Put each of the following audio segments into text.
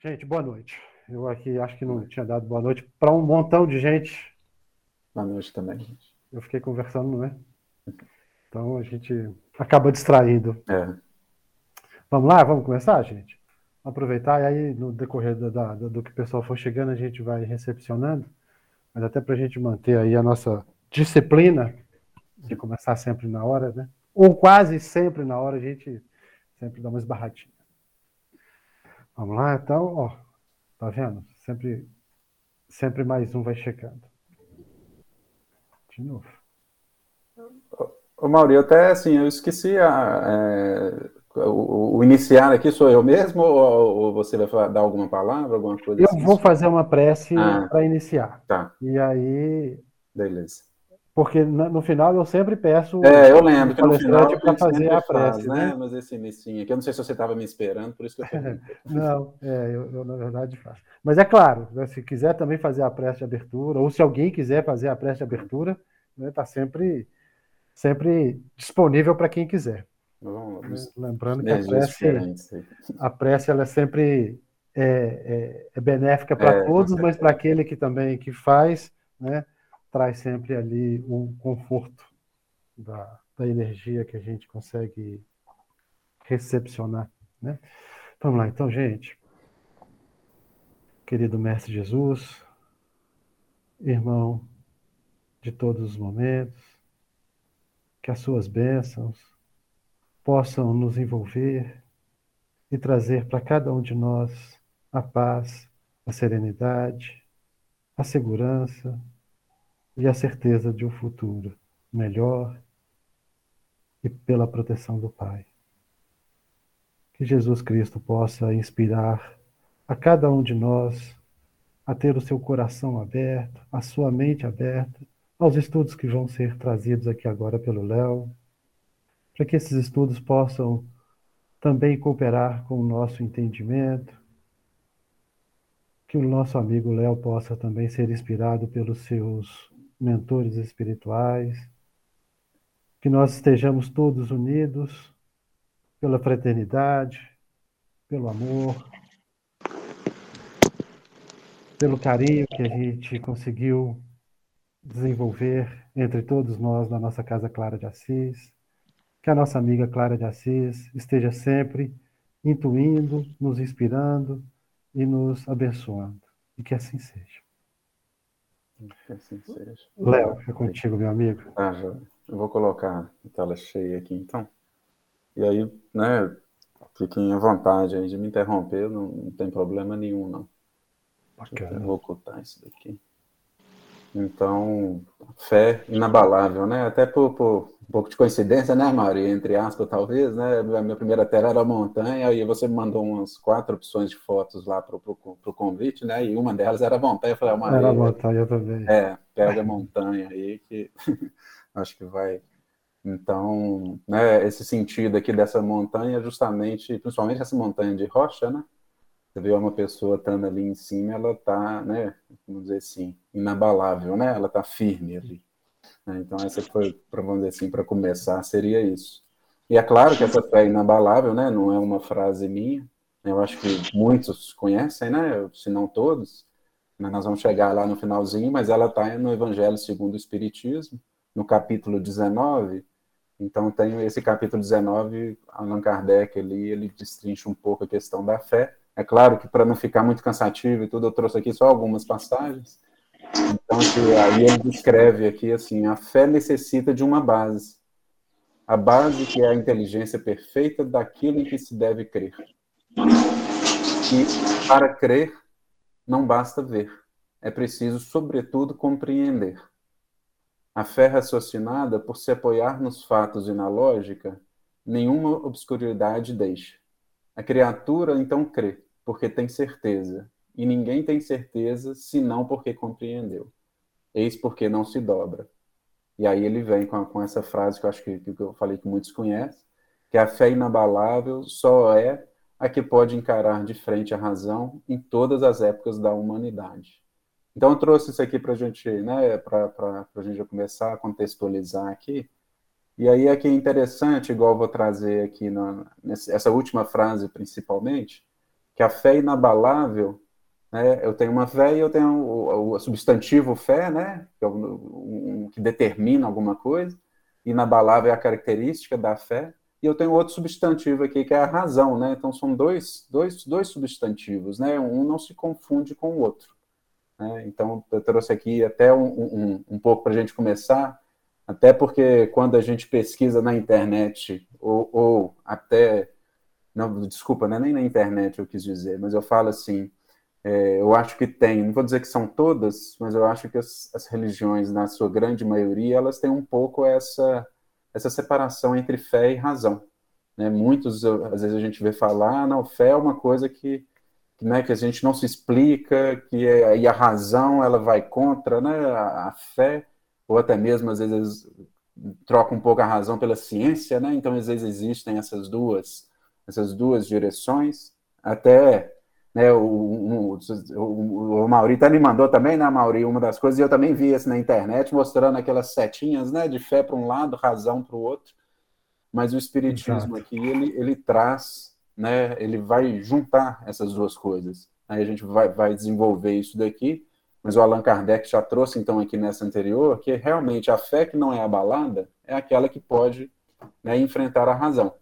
Gente, boa noite. Eu aqui acho que não tinha dado boa noite para um montão de gente. Boa noite também, gente. Eu fiquei conversando, né? Então a gente acaba distraindo. É. Vamos lá, vamos começar, gente? Aproveitar e aí no decorrer da, da, do que o pessoal for chegando, a gente vai recepcionando. Mas até para a gente manter aí a nossa disciplina de começar sempre na hora, né? Ou quase sempre na hora, a gente sempre dá uma esbarradinha. Vamos lá, então, ó, tá vendo? Sempre, sempre mais um vai chegando. De novo. Ô, Mauri, até assim, eu esqueci a, é, o, o, iniciar aqui sou eu mesmo ou, ou você vai dar alguma palavra, alguma coisa? Eu assim? vou fazer uma prece ah, para iniciar. Tá. E aí. Beleza. Porque no final eu sempre peço é, eu lembro que no final para fazer a prece, faz, né? né? Mas esse início aqui, eu não sei se você estava me esperando, por isso que eu Não, é, eu, eu, na verdade faço. Mas é claro, né, se quiser também fazer a prece de abertura, ou se alguém quiser fazer a prece de abertura, está né, sempre, sempre disponível para quem quiser. Vamos, Lembrando que a prece, a prece ela é sempre é, é, é benéfica para é, todos, mas para aquele que também que faz, né? Traz sempre ali um conforto da, da energia que a gente consegue recepcionar. Né? Vamos lá, então, gente. Querido Mestre Jesus, irmão de todos os momentos, que as suas bênçãos possam nos envolver e trazer para cada um de nós a paz, a serenidade, a segurança, e a certeza de um futuro melhor e pela proteção do Pai. Que Jesus Cristo possa inspirar a cada um de nós a ter o seu coração aberto, a sua mente aberta aos estudos que vão ser trazidos aqui agora pelo Léo, para que esses estudos possam também cooperar com o nosso entendimento, que o nosso amigo Léo possa também ser inspirado pelos seus mentores espirituais, que nós estejamos todos unidos pela fraternidade, pelo amor, pelo carinho que a gente conseguiu desenvolver entre todos nós na nossa casa Clara de Assis. Que a nossa amiga Clara de Assis esteja sempre intuindo, nos inspirando e nos abençoando. E que assim seja. Léo, é contigo, meu amigo. Ah, já. Eu vou colocar a tela cheia aqui, então. E aí, né, fiquem à vontade aí de me interromper, não, não tem problema nenhum, não. Bacana. Eu vou ocultar isso daqui. Então, fé inabalável, né? Até por, por um pouco de coincidência, né, Mari? Entre aspas, talvez, né? A minha primeira tela era a montanha, e você me mandou umas quatro opções de fotos lá para o convite, né? E uma delas era a montanha. Eu falei, ah, Era a montanha também. É, pega a montanha aí, que acho que vai. Então, né, esse sentido aqui dessa montanha, justamente, principalmente essa montanha de rocha, né? Você vê uma pessoa estando ali em cima, ela está, né, vamos dizer assim, inabalável, né? Ela está firme ali. Né? Então, essa foi, vamos dizer assim, para começar, seria isso. E é claro que essa fé inabalável, né? Não é uma frase minha. Eu acho que muitos conhecem, né? Se não todos. Nós vamos chegar lá no finalzinho, mas ela está no Evangelho segundo o Espiritismo, no capítulo 19. Então, tem esse capítulo 19, Allan Kardec ali, ele destrincha um pouco a questão da fé. É claro que para não ficar muito cansativo e tudo, eu trouxe aqui só algumas passagens. Então, aí ele descreve aqui assim: a fé necessita de uma base. A base que é a inteligência perfeita daquilo em que se deve crer. E para crer, não basta ver, é preciso, sobretudo, compreender. A fé raciocinada, por se apoiar nos fatos e na lógica, nenhuma obscuridade deixa. A criatura então crê, porque tem certeza, e ninguém tem certeza senão porque compreendeu. Eis porque não se dobra. E aí ele vem com, com essa frase que eu acho que, que eu falei que muitos conhecem, que a fé inabalável só é a que pode encarar de frente a razão em todas as épocas da humanidade. Então eu trouxe isso aqui para gente, né, para a gente começar a contextualizar aqui. E aí aqui é interessante, igual vou trazer aqui na, nessa última frase principalmente, que a fé inabalável, né, eu tenho uma fé e eu tenho o, o substantivo fé, né, que, é um, um, que determina alguma coisa, inabalável é a característica da fé, e eu tenho outro substantivo aqui, que é a razão, né? Então são dois, dois, dois substantivos, né? Um não se confunde com o outro. Né? Então eu trouxe aqui até um, um, um pouco para a gente começar, até porque quando a gente pesquisa na internet, ou, ou até. Não, desculpa, não é nem na internet eu quis dizer, mas eu falo assim, é, eu acho que tem, não vou dizer que são todas, mas eu acho que as, as religiões, na sua grande maioria, elas têm um pouco essa essa separação entre fé e razão. Né? Muitos, às vezes, a gente vê falar, ah, não, fé é uma coisa que, que, né, que a gente não se explica, que é, e a razão ela vai contra né, a, a, fé, ou até mesmo, às vezes, troca um pouco a razão pela ciência, né? então, às vezes, existem essas duas, essas duas direções, até né, o, o, o, o Mauri até me mandou também, né, Mauri, uma das coisas, e eu também vi isso na internet, mostrando aquelas setinhas, né, de fé para um lado, razão para o outro, mas o espiritismo Exato. aqui, ele, ele traz, né, ele vai juntar essas duas coisas, aí a gente vai, vai desenvolver isso daqui, mas o Allan Kardec já trouxe, então, aqui nessa anterior, que realmente a fé que não é abalada é aquela que pode né, enfrentar a razão,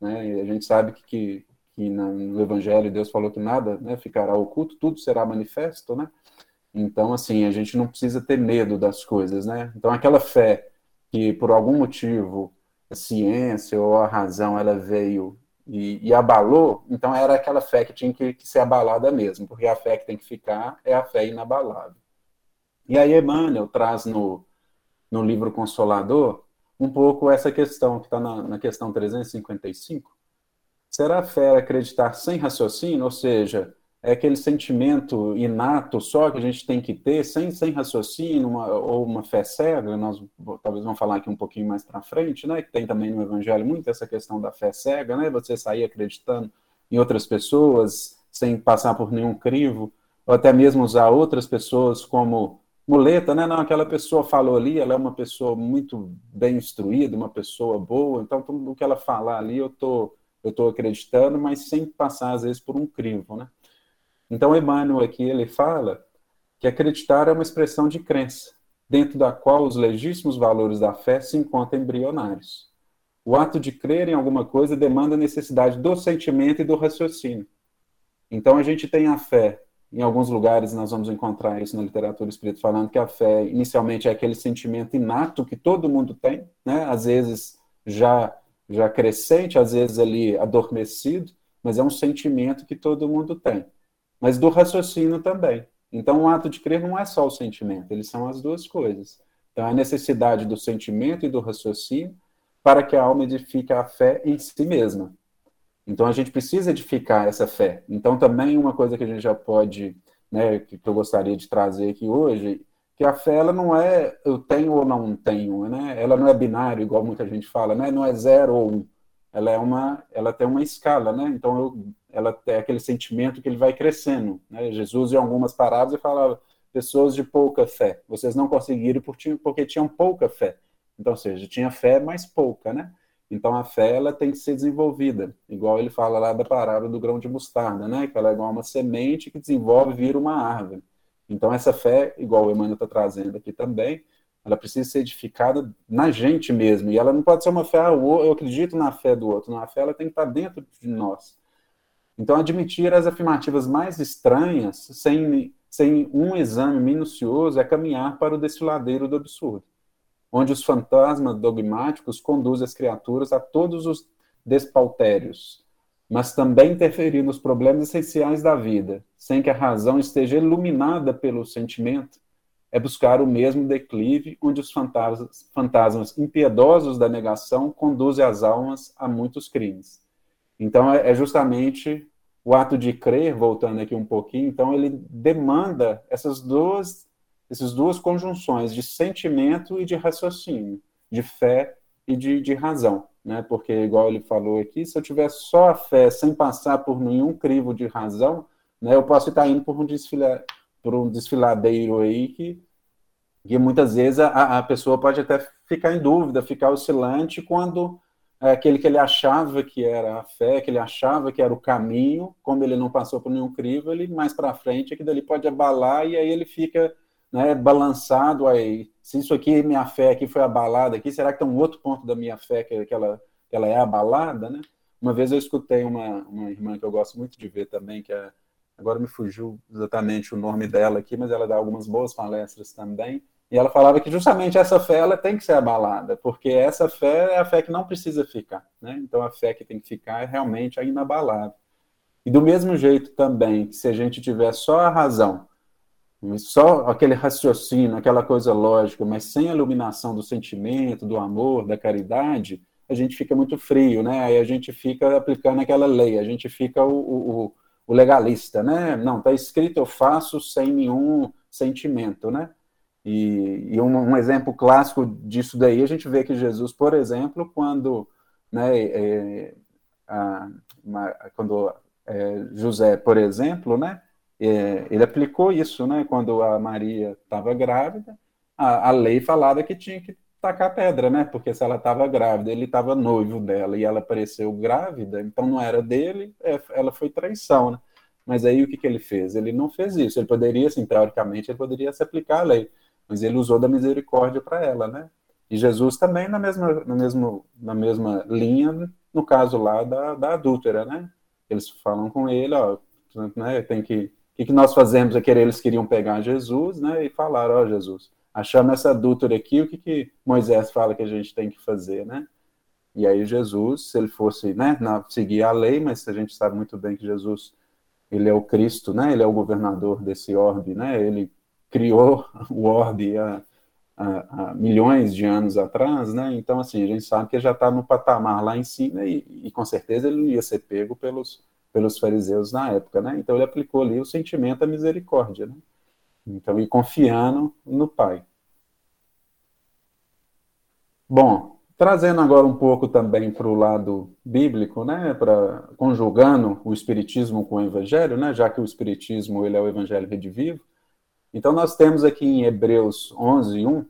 né, e a gente sabe que, que que no Evangelho Deus falou que nada né, ficará oculto, tudo será manifesto, né? Então, assim, a gente não precisa ter medo das coisas, né? Então, aquela fé que, por algum motivo, a ciência ou a razão, ela veio e, e abalou, então era aquela fé que tinha que, que, ser abalada mesmo, porque a fé que tem que ficar é a fé inabalável. E aí Emmanuel traz no, no livro Consolador um pouco essa questão que está na, na questão 355, Será fé acreditar sem raciocínio? Ou seja, é aquele sentimento inato só que a gente tem que ter, sem, sem raciocínio, uma, ou uma fé cega, nós talvez vamos falar aqui um pouquinho mais para frente, né, que tem também no Evangelho muito essa questão da fé cega, né, você sair acreditando em outras pessoas, sem passar por nenhum crivo, ou até mesmo usar outras pessoas como muleta, né, não, aquela pessoa falou ali, ela é uma pessoa muito bem instruída, uma pessoa boa, então tudo o que ela falar ali eu estou eu estou acreditando, mas sem passar, às vezes, por um crivo, né? Então, Emmanuel aqui, ele fala que acreditar é uma expressão de crença, dentro da qual os legítimos valores da fé se encontram embrionários. O ato de crer em alguma coisa demanda a necessidade do sentimento e do raciocínio. Então, a gente tem a fé. Em alguns lugares nós vamos encontrar isso na literatura espírita, falando que a fé inicialmente é aquele sentimento inato que todo mundo tem, né? às vezes já já crescente, às vezes ali adormecido, mas é um sentimento que todo mundo tem. Mas do raciocínio também. Então, o ato de crer não é só o sentimento, eles são as duas coisas. Então, a necessidade do sentimento e do raciocínio para que a alma edifique a fé em si mesma. Então, a gente precisa edificar essa fé. Então, também uma coisa que a gente já pode, né, que eu gostaria de trazer aqui hoje, que a fé ela não é eu tenho ou não tenho, né? Ela não é binário igual muita gente fala, né? Não é zero ou um. Ela é uma, ela tem uma escala, né? Então eu, ela tem aquele sentimento que ele vai crescendo, né? Jesus em algumas parábolas falava pessoas de pouca fé, vocês não conseguiram porque tinham pouca fé. Então, ou seja, tinha fé, mas pouca, né? Então a fé ela tem que ser desenvolvida, igual ele fala lá da parábola do grão de mostarda, né? Que ela é igual uma semente que desenvolve e vira uma árvore. Então, essa fé, igual o Emmanuel está trazendo aqui também, ela precisa ser edificada na gente mesmo. E ela não pode ser uma fé, ah, eu acredito na fé do outro. Não, a fé ela tem que estar dentro de nós. Então, admitir as afirmativas mais estranhas, sem, sem um exame minucioso, é caminhar para o desfiladeiro do absurdo, onde os fantasmas dogmáticos conduzem as criaturas a todos os despautérios, mas também interferir nos problemas essenciais da vida, sem que a razão esteja iluminada pelo sentimento, é buscar o mesmo declive onde os fantasmas, fantasmas impiedosos da negação conduzem as almas a muitos crimes. Então, é, é justamente o ato de crer, voltando aqui um pouquinho, então ele demanda essas duas, essas duas conjunções de sentimento e de raciocínio, de fé e de, de razão né? Porque, igual ele falou aqui, se eu tiver só a fé sem passar por nenhum crivo de razão, né, eu posso estar indo por um, por um desfiladeiro aí que, que muitas vezes a, a pessoa pode até ficar em dúvida, ficar oscilante quando é aquele que ele achava que era a fé, que ele achava que era o caminho, como ele não passou por nenhum crivo, ele mais para frente, aquilo ali pode abalar e aí ele fica né, balançado aí. Se isso aqui, minha fé aqui foi abalada aqui, será que tem um outro ponto da minha fé que, que, ela, que ela é abalada, né? Uma vez eu escutei uma, uma irmã que eu gosto muito de ver também, que é, agora me fugiu exatamente o nome dela aqui, mas ela dá algumas boas palestras também, e ela falava que justamente essa fé ela tem que ser abalada, porque essa fé é a fé que não precisa ficar, né? Então a fé que tem que ficar é realmente a inabalável. E do mesmo jeito também, que se a gente tiver só a razão, só aquele raciocínio, aquela coisa lógica, mas sem a iluminação do sentimento, do amor, da caridade, a gente fica muito frio, né? Aí a gente fica aplicando aquela lei, a gente fica o, o, o legalista, né? Não, está escrito eu faço sem nenhum sentimento, né? E, e um, um, exemplo clássico disso daí, a gente vê que Jesus, por exemplo, quando, né, é, a, uma, quando é, José, por exemplo, né, é, ele aplicou isso, né, quando a Maria estava grávida, a, a, lei falava que tinha que tacar pedra, né, porque se ela estava grávida, ele estava noivo dela e ela apareceu grávida, então não era dele, é, ela foi traição, né. Mas aí o que, que ele fez? Ele não fez isso. Ele poderia, assim, teoricamente, ele poderia se aplicar a lei mas ele usou da misericórdia para ela, né? E Jesus também na mesma, na mesma, na mesma linha, no caso lá da, da adúltera, né? Eles falam com ele, ó, né, tem que, o que, que nós fazemos aqui? Eles queriam pegar Jesus, né? E falaram, ó, Jesus, achamos essa adúltera aqui, o que, que Moisés fala que a gente tem que fazer, né? E aí Jesus, se ele fosse, né, na, seguir a lei, mas a gente sabe muito bem que Jesus, ele é o Cristo, né? Ele é o governador desse orbe, né? Ele criou o orbe há, há, há, milhões de anos atrás, né? Então, assim, a gente sabe que já está no patamar lá em cima e, e, com certeza ele não ia ser pego pelos, pelos fariseus na época, né? Então ele aplicou ali o sentimento da misericórdia, né? Então, e confiando no Pai. Bom, trazendo agora um pouco também para o lado bíblico, né, para conjugando o espiritismo com o evangelho, né, já que o espiritismo ele é o evangelho redivivo, então, nós temos aqui em Hebreus 11, 1,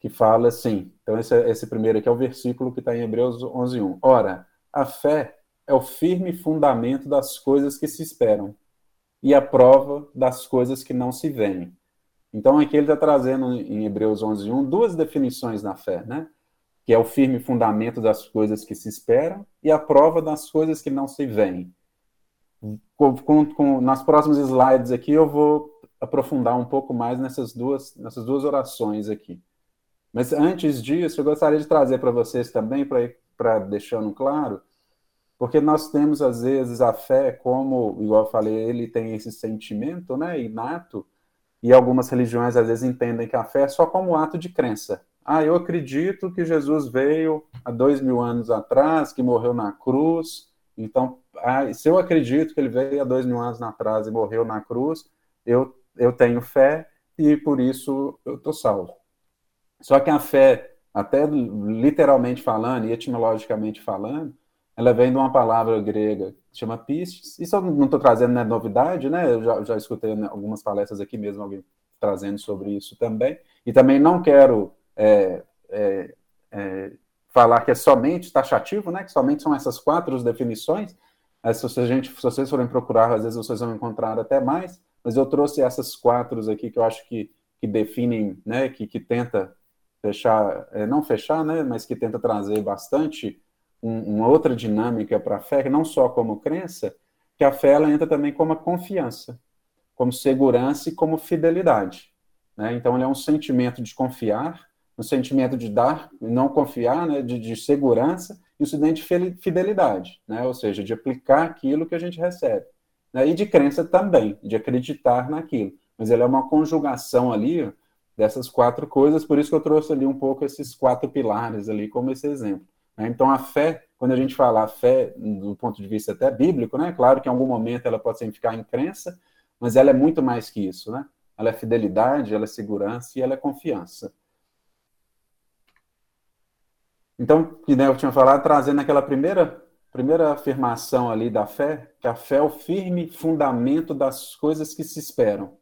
que fala assim. Então, esse, esse primeiro aqui é o versículo que está em Hebreus 11, 1. Ora, a fé é o firme fundamento das coisas que se esperam e a prova das coisas que não se veem. Então, aqui ele está trazendo em Hebreus 11, 1 duas definições na fé, né? Que é o firme fundamento das coisas que se esperam e a prova das coisas que não se veem. Com, com, nas próximas slides aqui eu vou aprofundar um pouco mais nessas duas, nessas duas orações aqui. Mas antes disso, eu gostaria de trazer para vocês também, para deixando claro, porque nós temos, às vezes, a fé como, igual eu falei, ele tem esse sentimento né, inato, e algumas religiões, às vezes, entendem que a fé é só como ato de crença. Ah, eu acredito que Jesus veio há dois mil anos atrás, que morreu na cruz, então, ah, se eu acredito que ele veio há dois mil anos atrás e morreu na cruz, eu eu tenho fé e por isso eu estou salvo. Só que a fé, até literalmente falando e etimologicamente falando, ela vem de uma palavra grega que chama pistes. Isso eu não estou trazendo né, novidade, né? Eu já, já escutei algumas palestras aqui mesmo, alguém trazendo sobre isso também. E também não quero é, é, é, falar que é somente taxativo, né? Que somente são essas quatro definições. Se, a gente, se vocês forem procurar, às vezes vocês vão encontrar até mais mas eu trouxe essas quatro aqui que eu acho que, que definem, né, que, que tenta fechar, é, não fechar, né, mas que tenta trazer bastante um, uma outra dinâmica para a fé, não só como crença, que a fé ela entra também como confiança, como segurança e como fidelidade. Né? Então, ele é um sentimento de confiar, um sentimento de dar, não confiar, né, de, de segurança, e um sentimento de fidelidade, né? ou seja, de aplicar aquilo que a gente recebe né? e de crença também, de acreditar naquilo. Mas ele é uma conjugação ali dessas quatro coisas, por isso que eu trouxe ali um pouco esses quatro pilares ali como esse exemplo. Né? Então a fé, quando a gente fala a fé do ponto de vista até bíblico, né? claro que em algum momento ela pode significar em crença, mas ela é muito mais que isso, né? Ela é fidelidade, ela é segurança e ela é confiança. Então, que né, eu tinha falado, trazendo aquela primeira primeira afirmação ali da fé, que a fé é o firme fundamento das coisas que se esperam.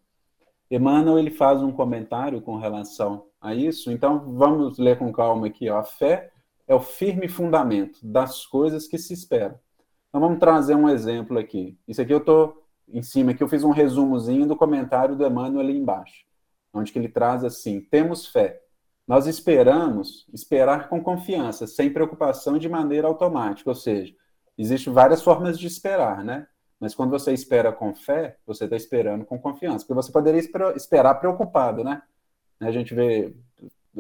Emmanuel ele faz um comentário com relação a isso, então vamos ler com calma aqui. Ó. A fé é o firme fundamento das coisas que se esperam. Então vamos trazer um exemplo aqui. Isso aqui eu estou em cima, aqui eu fiz um resumozinho do comentário do Emmanuel ali embaixo, onde que ele traz assim: temos fé. Nós esperamos, esperar com confiança, sem preocupação de maneira automática, ou seja, existem várias formas de esperar, né? Mas quando você espera com fé, você está esperando com confiança, porque você poderia esperar preocupado, né? A gente vê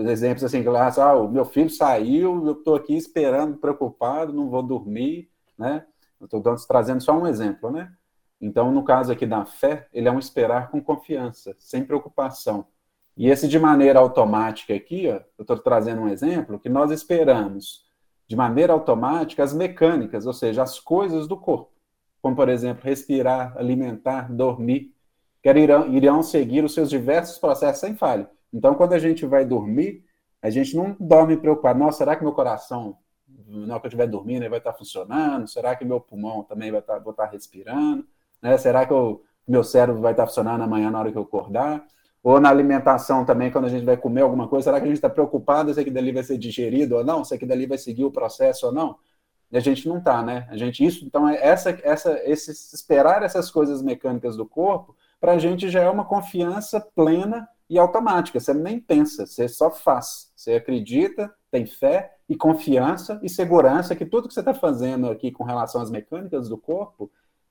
exemplos assim, ah, o meu filho saiu, eu estou aqui esperando, preocupado, não vou dormir, né? Estou trazendo só um exemplo, né? Então, no caso aqui da fé, ele é um esperar com confiança, sem preocupação. E esse de maneira automática aqui, ó, eu estou trazendo um exemplo, que nós esperamos de maneira automática as mecânicas, ou seja, as coisas do corpo, como, por exemplo, respirar, alimentar, dormir, que irão, irão seguir os seus diversos processos sem falha. Então, quando a gente vai dormir, a gente não dorme preocupado, nossa, será que meu coração, na hora que eu estiver dormindo, vai estar funcionando? Será que meu pulmão também vai estar, vou estar respirando? Né? Será que meu cérebro vai estar funcionando amanhã na hora que eu acordar? Ou na alimentação também, quando a gente vai comer alguma coisa, será que a gente está preocupado se aquilo dali vai ser digerido ou não? Se aquilo dali vai seguir o processo ou não? E a gente não está, né? A gente, isso, então, é essa, essa, esse, esperar essas coisas mecânicas do corpo, para a gente já é uma confiança plena e automática. Você nem pensa, você só faz. Você acredita, tem fé e confiança e segurança que tudo que você está fazendo aqui com relação às mecânicas do corpo,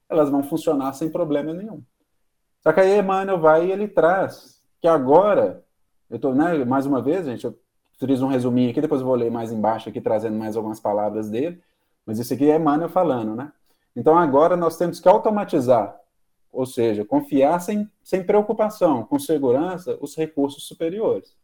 elas vão funcionar sem problema nenhum. Só que aí Emmanuel vai e ele traz que agora, eu estou, né, mais uma vez, gente, eu fiz um resuminho aqui, depois eu vou ler mais embaixo aqui, trazendo mais algumas palavras dele, mas isso aqui é Emmanuel falando, né? Então agora nós temos que automatizar, ou seja, confiar sem, sem preocupação, com segurança, os recursos superiores.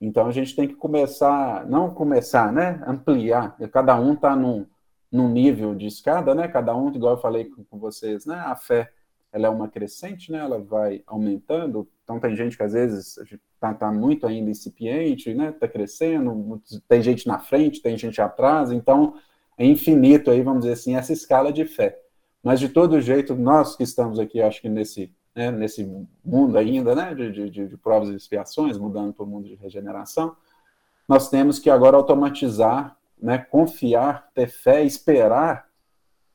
Então a gente tem que começar, não começar, né? Ampliar. Cada um está num, num nível de escada, né? Cada um, igual eu falei com, vocês, né? A fé ela é uma crescente, né? Ela vai aumentando. Então tem gente que às vezes está tá muito ainda incipiente, né? Está crescendo. Tem gente na frente, tem gente atrás. Então é infinito aí, vamos dizer assim, essa escala de fé. Mas de todo jeito, nós que estamos aqui, acho que nesse né, nesse mundo ainda, né? De, de, de provas e expiações, mudando para o mundo de regeneração, nós temos que agora automatizar, né? Confiar, ter fé, esperar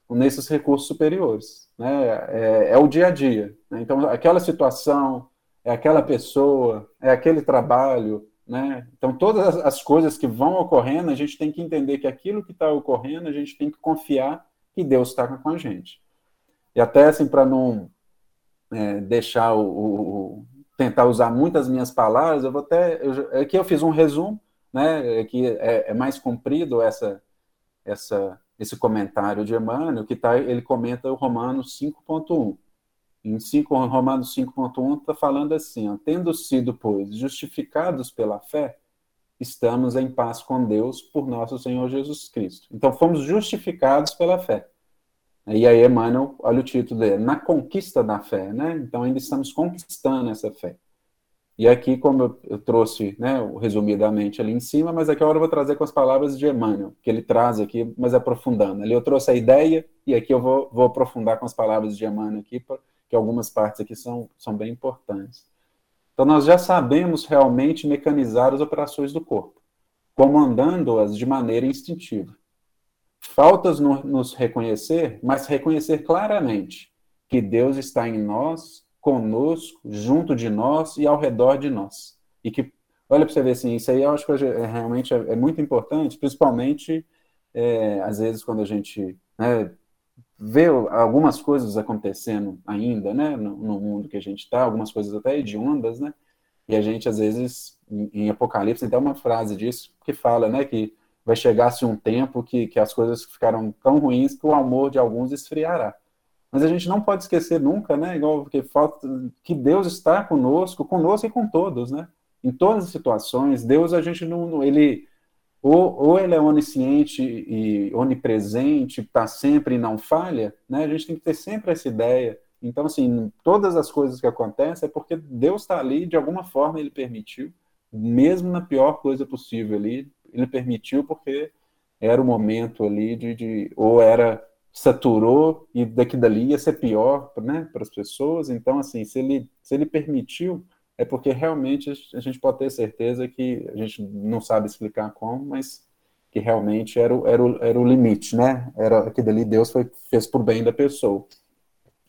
nesses recursos superiores né? É, é o dia a dia. Né? Então, aquela situação, é aquela pessoa, é aquele trabalho, né? Então, todas as coisas que vão ocorrendo, a gente tem que entender que aquilo que está ocorrendo, a gente tem que confiar que Deus está com a gente. E até assim, para não é, deixar o, o, tentar usar muitas minhas palavras, eu vou até. Eu, aqui eu fiz um resumo, né? Que é, é mais comprido essa, essa esse comentário de Emmanuel, que tá, ele comenta o Romanos 5.1. Em 5, Romanos 5.1 está falando assim, ó, tendo sido, pois, justificados pela fé, estamos em paz com Deus por nosso Senhor Jesus Cristo. Então, fomos justificados pela fé. E aí, Emmanuel, olha o título dele, na conquista da fé, né? Então, ainda estamos conquistando essa fé. E aqui, como eu, trouxe, né, resumidamente ali em cima, mas aqui agora eu vou trazer com as palavras de Emmanuel, que ele traz aqui, mas aprofundando. Ali eu trouxe a ideia e aqui eu vou, vou aprofundar com as palavras de Emmanuel aqui, que algumas partes aqui são, são bem importantes. Então, nós já sabemos realmente mecanizar as operações do corpo, comandando-as de maneira instintiva. Faltas no, nos reconhecer, mas reconhecer claramente que Deus está em nós conosco, junto de nós e ao redor de nós. E que, olha para você ver assim, isso aí eu acho que é, realmente é, é, muito importante, principalmente é, às vezes quando a gente né, vê algumas coisas acontecendo ainda, né, no, no mundo que a gente está, algumas coisas até hediondas, né, e a gente às vezes em, em Apocalipse tem até uma frase disso que fala, né, que vai chegar-se um tempo que, que as coisas ficaram tão ruins que o amor de alguns esfriará. Mas a gente não pode esquecer nunca, né? Igual porque falta que Deus está conosco, conosco e com todos, né? Em todas as situações, Deus a gente não, ele ou, ou ele é onisciente e onipresente, está sempre e não falha, né? A gente tem que ter sempre essa ideia. Então, assim, todas as coisas que acontecem é porque Deus está ali, de alguma forma ele permitiu, mesmo na pior coisa possível ali, ele permitiu porque era o momento ali de, de ou era saturou e daqui dali ia ser pior né, para as pessoas. Então, assim, se ele, se ele permitiu, é porque realmente a gente pode ter certeza que a gente não sabe explicar como, mas que realmente era o, era o, era o limite, né? Era aquilo ali, Deus foi, fez por bem da pessoa.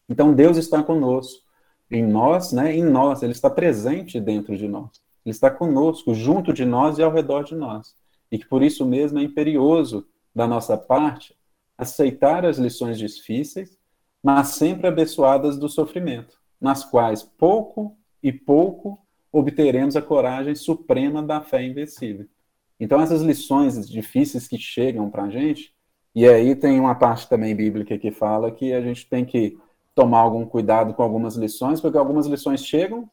Então, Deus está conosco, em nós, né? Em nós, Ele está presente dentro de nós. Ele está conosco, junto de nós e ao redor de nós. E que por isso mesmo é imperioso da nossa parte aceitar as lições difíceis, mas sempre abençoadas do sofrimento, nas quais pouco e pouco obteremos a coragem suprema da fé invencível. Então, essas lições difíceis que chegam para a gente, e aí tem uma parte também bíblica que fala que a gente tem que tomar algum cuidado com algumas lições, porque algumas lições chegam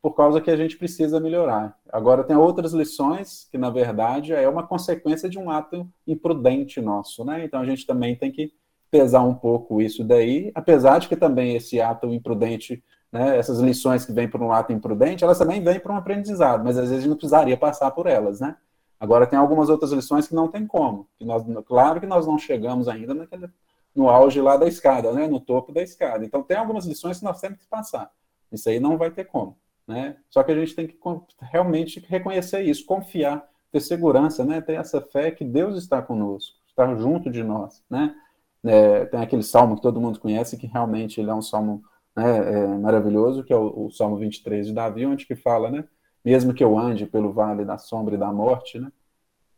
por causa que a gente precisa melhorar. Agora, tem outras lições que, na verdade, é uma consequência de um ato imprudente nosso, né? Então, a gente também tem que pesar um pouco isso daí, apesar de que também esse ato imprudente, né, essas lições que vêm por um ato imprudente, elas também vêm para um aprendizado, mas às vezes não precisaria passar por elas, né? Agora tem algumas outras lições que não tem como. Que nós, claro que nós não chegamos ainda naquele, no auge lá da escada, né? no topo da escada. Então tem algumas lições que nós temos que passar. Isso aí não vai ter como. Né? Só que a gente tem que realmente reconhecer isso, confiar, ter segurança, né? ter essa fé que Deus está conosco, está junto de nós. Né? É, tem aquele salmo que todo mundo conhece, que realmente ele é um salmo né, é, maravilhoso, que é o, o Salmo 23 de Davi, onde que fala, né? mesmo que eu ande pelo vale da sombra e da morte, né?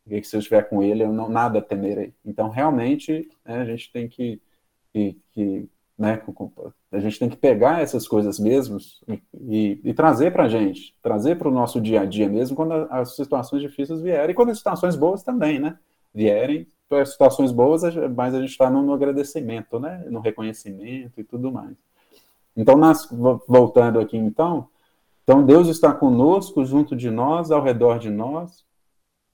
E que se eu estiver com ele, eu não nada temerei. Então, realmente, né, a gente tem que, que, que né, a gente tem que pegar essas coisas mesmos e, e, e trazer para a gente, trazer para o nosso dia a dia mesmo, quando as situações difíceis vierem, e quando as situações boas também, né? Vierem, as situações boas, mas a gente está no, no, agradecimento, né? No reconhecimento e tudo mais. Então, nas, voltando aqui, então, então, Deus está conosco, junto de nós, ao redor de nós,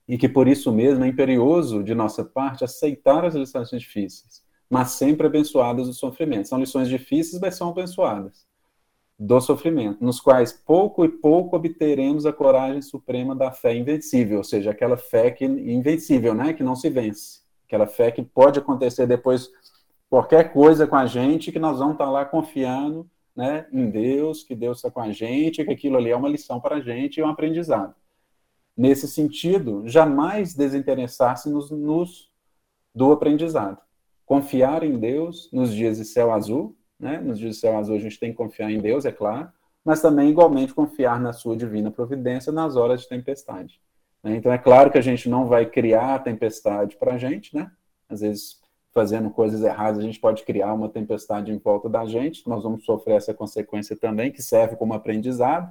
e que por isso mesmo é imperioso de nossa parte aceitar as lições difíceis, mas sempre abençoadas do sofrimento. São lições difíceis, mas são abençoadas do sofrimento, nos quais pouco e pouco obteremos a coragem suprema da fé invencível, ou seja, aquela fé que invencível, né, que não se vence, aquela fé que pode acontecer depois qualquer coisa com a gente que nós vamos estar lá confiando né, em Deus, que Deus está com a gente, que aquilo ali é uma lição para a gente e um aprendizado. Nesse sentido, jamais desinteressar-se nos, nos, do aprendizado. Confiar em Deus nos dias de céu azul, né? nos dias de céu azul a gente tem que confiar em Deus, é claro, mas também igualmente confiar na sua divina providência nas horas de tempestade. Né? Então é claro que a gente não vai criar a tempestade para a gente, né? Às vezes fazendo coisas erradas, a gente pode criar uma tempestade em volta da gente, nós vamos sofrer essa consequência também, que serve como aprendizado,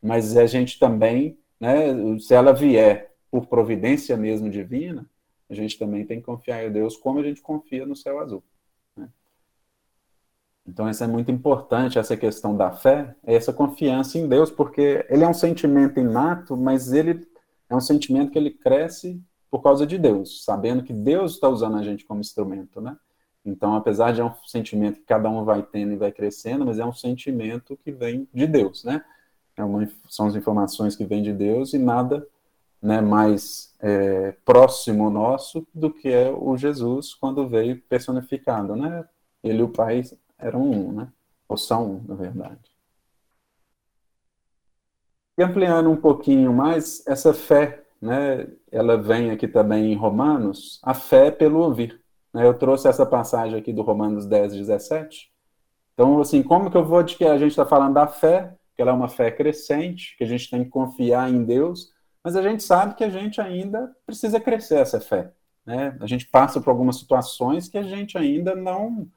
mas a gente também, né, se ela vier por providência mesmo divina, a gente também tem que confiar em Deus como a gente confia no céu azul. Né? Então, isso é muito importante, essa questão da fé, é essa confiança em Deus, porque ele é um sentimento inato, mas ele é um sentimento que ele cresce por causa de Deus, sabendo que Deus está usando a gente como instrumento, né? Então, apesar de é um sentimento que cada um vai tendo e vai crescendo, mas é um sentimento que vem de Deus, né? É uma, são as informações que vêm de Deus e nada né, mais é, próximo nosso do que é o Jesus quando veio personificado, né? Ele e o Pai eram um, né? Ou são um, na verdade. E ampliando um pouquinho mais, essa fé né, ela vem aqui também em Romanos, a fé pelo ouvir. Né? Eu trouxe essa passagem aqui do Romanos 10, 17. Então, assim, como que eu vou de que a gente está falando da fé, que ela é uma fé crescente, que a gente tem que confiar em Deus, mas a gente sabe que a gente ainda precisa crescer essa fé. Né? A gente passa por algumas situações que a gente ainda não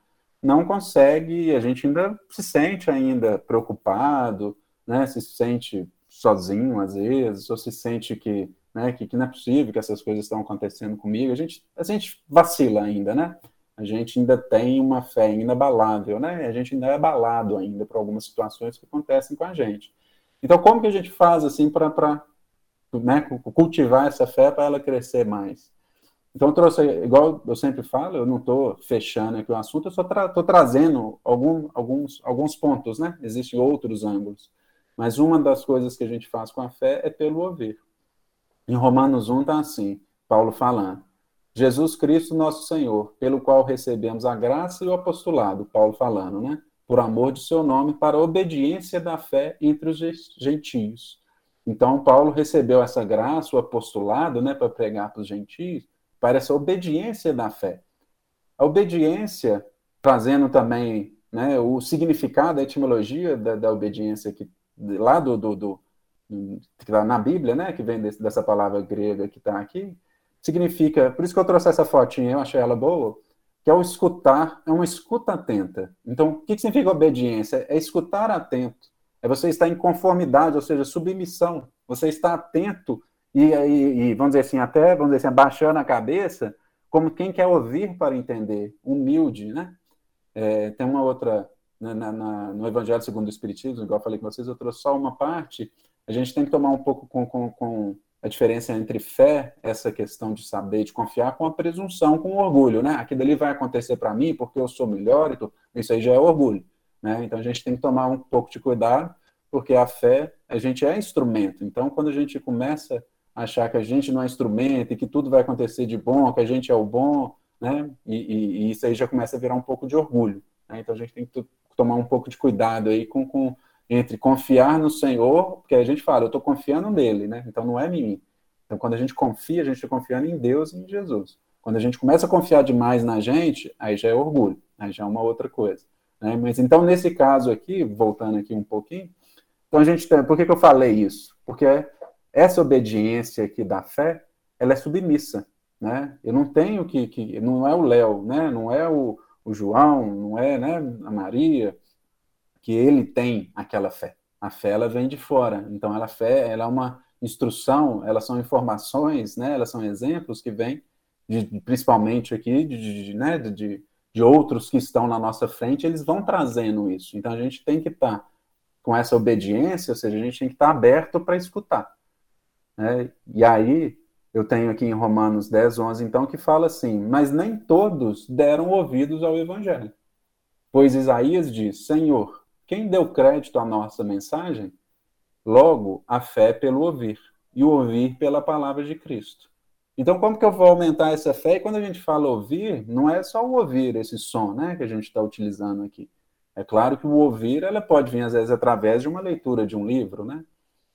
não consegue, a gente ainda se sente ainda preocupado, né? Se sente sozinho às vezes, ou se sente que né, que, que não é possível que essas coisas estão acontecendo comigo, a gente, a gente vacila ainda, né? A gente ainda tem uma fé inabalável, né? A gente ainda é abalado ainda por algumas situações que acontecem com a gente. Então, como que a gente faz assim para né, cultivar essa fé para ela crescer mais? Então, eu trouxe, igual eu sempre falo, eu não estou fechando aqui o assunto, eu só estou tra trazendo algum, alguns, alguns pontos, né? Existem outros ângulos. Mas uma das coisas que a gente faz com a fé é pelo ouvir. Em Romanos 1 está assim, Paulo falando. Jesus Cristo, nosso Senhor, pelo qual recebemos a graça e o apostolado, Paulo falando, né? Por amor de seu nome, para a obediência da fé entre os gentios. Então, Paulo recebeu essa graça, o apostolado, né, para pregar para os gentios, para essa obediência da fé. A obediência, trazendo também né, o significado, a etimologia da, da obediência que, lá do, do, do que está na Bíblia, né, que vem desse, dessa palavra grega que está aqui, significa, por isso que eu trouxe essa fotinha, eu achei ela boa, que é o escutar, é uma escuta atenta. Então, o que, que significa obediência? É escutar atento, é você estar em conformidade, ou seja, submissão, você está atento e, e, e vamos dizer assim, até, vamos dizer assim, abaixando a cabeça, como quem quer ouvir para entender, humilde, né? É, tem uma outra, na, na, no Evangelho segundo o Espiritismo, igual eu falei com vocês, eu trouxe só uma parte, a gente tem que tomar um pouco com, com, com a diferença entre fé, essa questão de saber, de confiar, com a presunção, com o orgulho, né? Aquilo ali vai acontecer para mim porque eu sou melhor, então, isso aí já é orgulho, né? Então a gente tem que tomar um pouco de cuidado, porque a fé, a gente é instrumento. Então quando a gente começa a achar que a gente não é instrumento e que tudo vai acontecer de bom, que a gente é o bom, né? E, e, e isso aí já começa a virar um pouco de orgulho. Né? Então a gente tem que tomar um pouco de cuidado aí com, com entre confiar no Senhor, porque a gente fala, eu estou confiando nele, né? Então não é em mim. Então quando a gente confia, a gente está confiando em Deus e em Jesus. Quando a gente começa a confiar demais na gente, aí já é orgulho, aí já é uma outra coisa. Né? Mas então nesse caso aqui, voltando aqui um pouquinho, então a gente tem, por que, que eu falei isso? Porque essa obediência aqui da fé, ela é submissa, né? Eu não tenho que, que não é o Léo, né? Não é o, o João, não é, né, a Maria, que ele tem aquela fé. A fé ela vem de fora. Então ela fé, ela é uma instrução, elas são informações, né? Elas são exemplos que vêm de, principalmente aqui de, de, né, de, de outros que estão na nossa frente, eles vão trazendo isso. Então a gente tem que estar tá com essa obediência, ou seja, a gente tem que estar tá aberto para escutar. Né? E aí eu tenho aqui em Romanos 10, 11, então, que fala assim: Mas nem todos deram ouvidos ao Evangelho. Pois Isaías diz: Senhor, quem deu crédito à nossa mensagem? Logo, a fé pelo ouvir, e o ouvir pela palavra de Cristo. Então, como que eu vou aumentar essa fé? E quando a gente fala ouvir, não é só o ouvir, esse som né, que a gente está utilizando aqui. É claro que o ouvir ela pode vir, às vezes, através de uma leitura de um livro, né?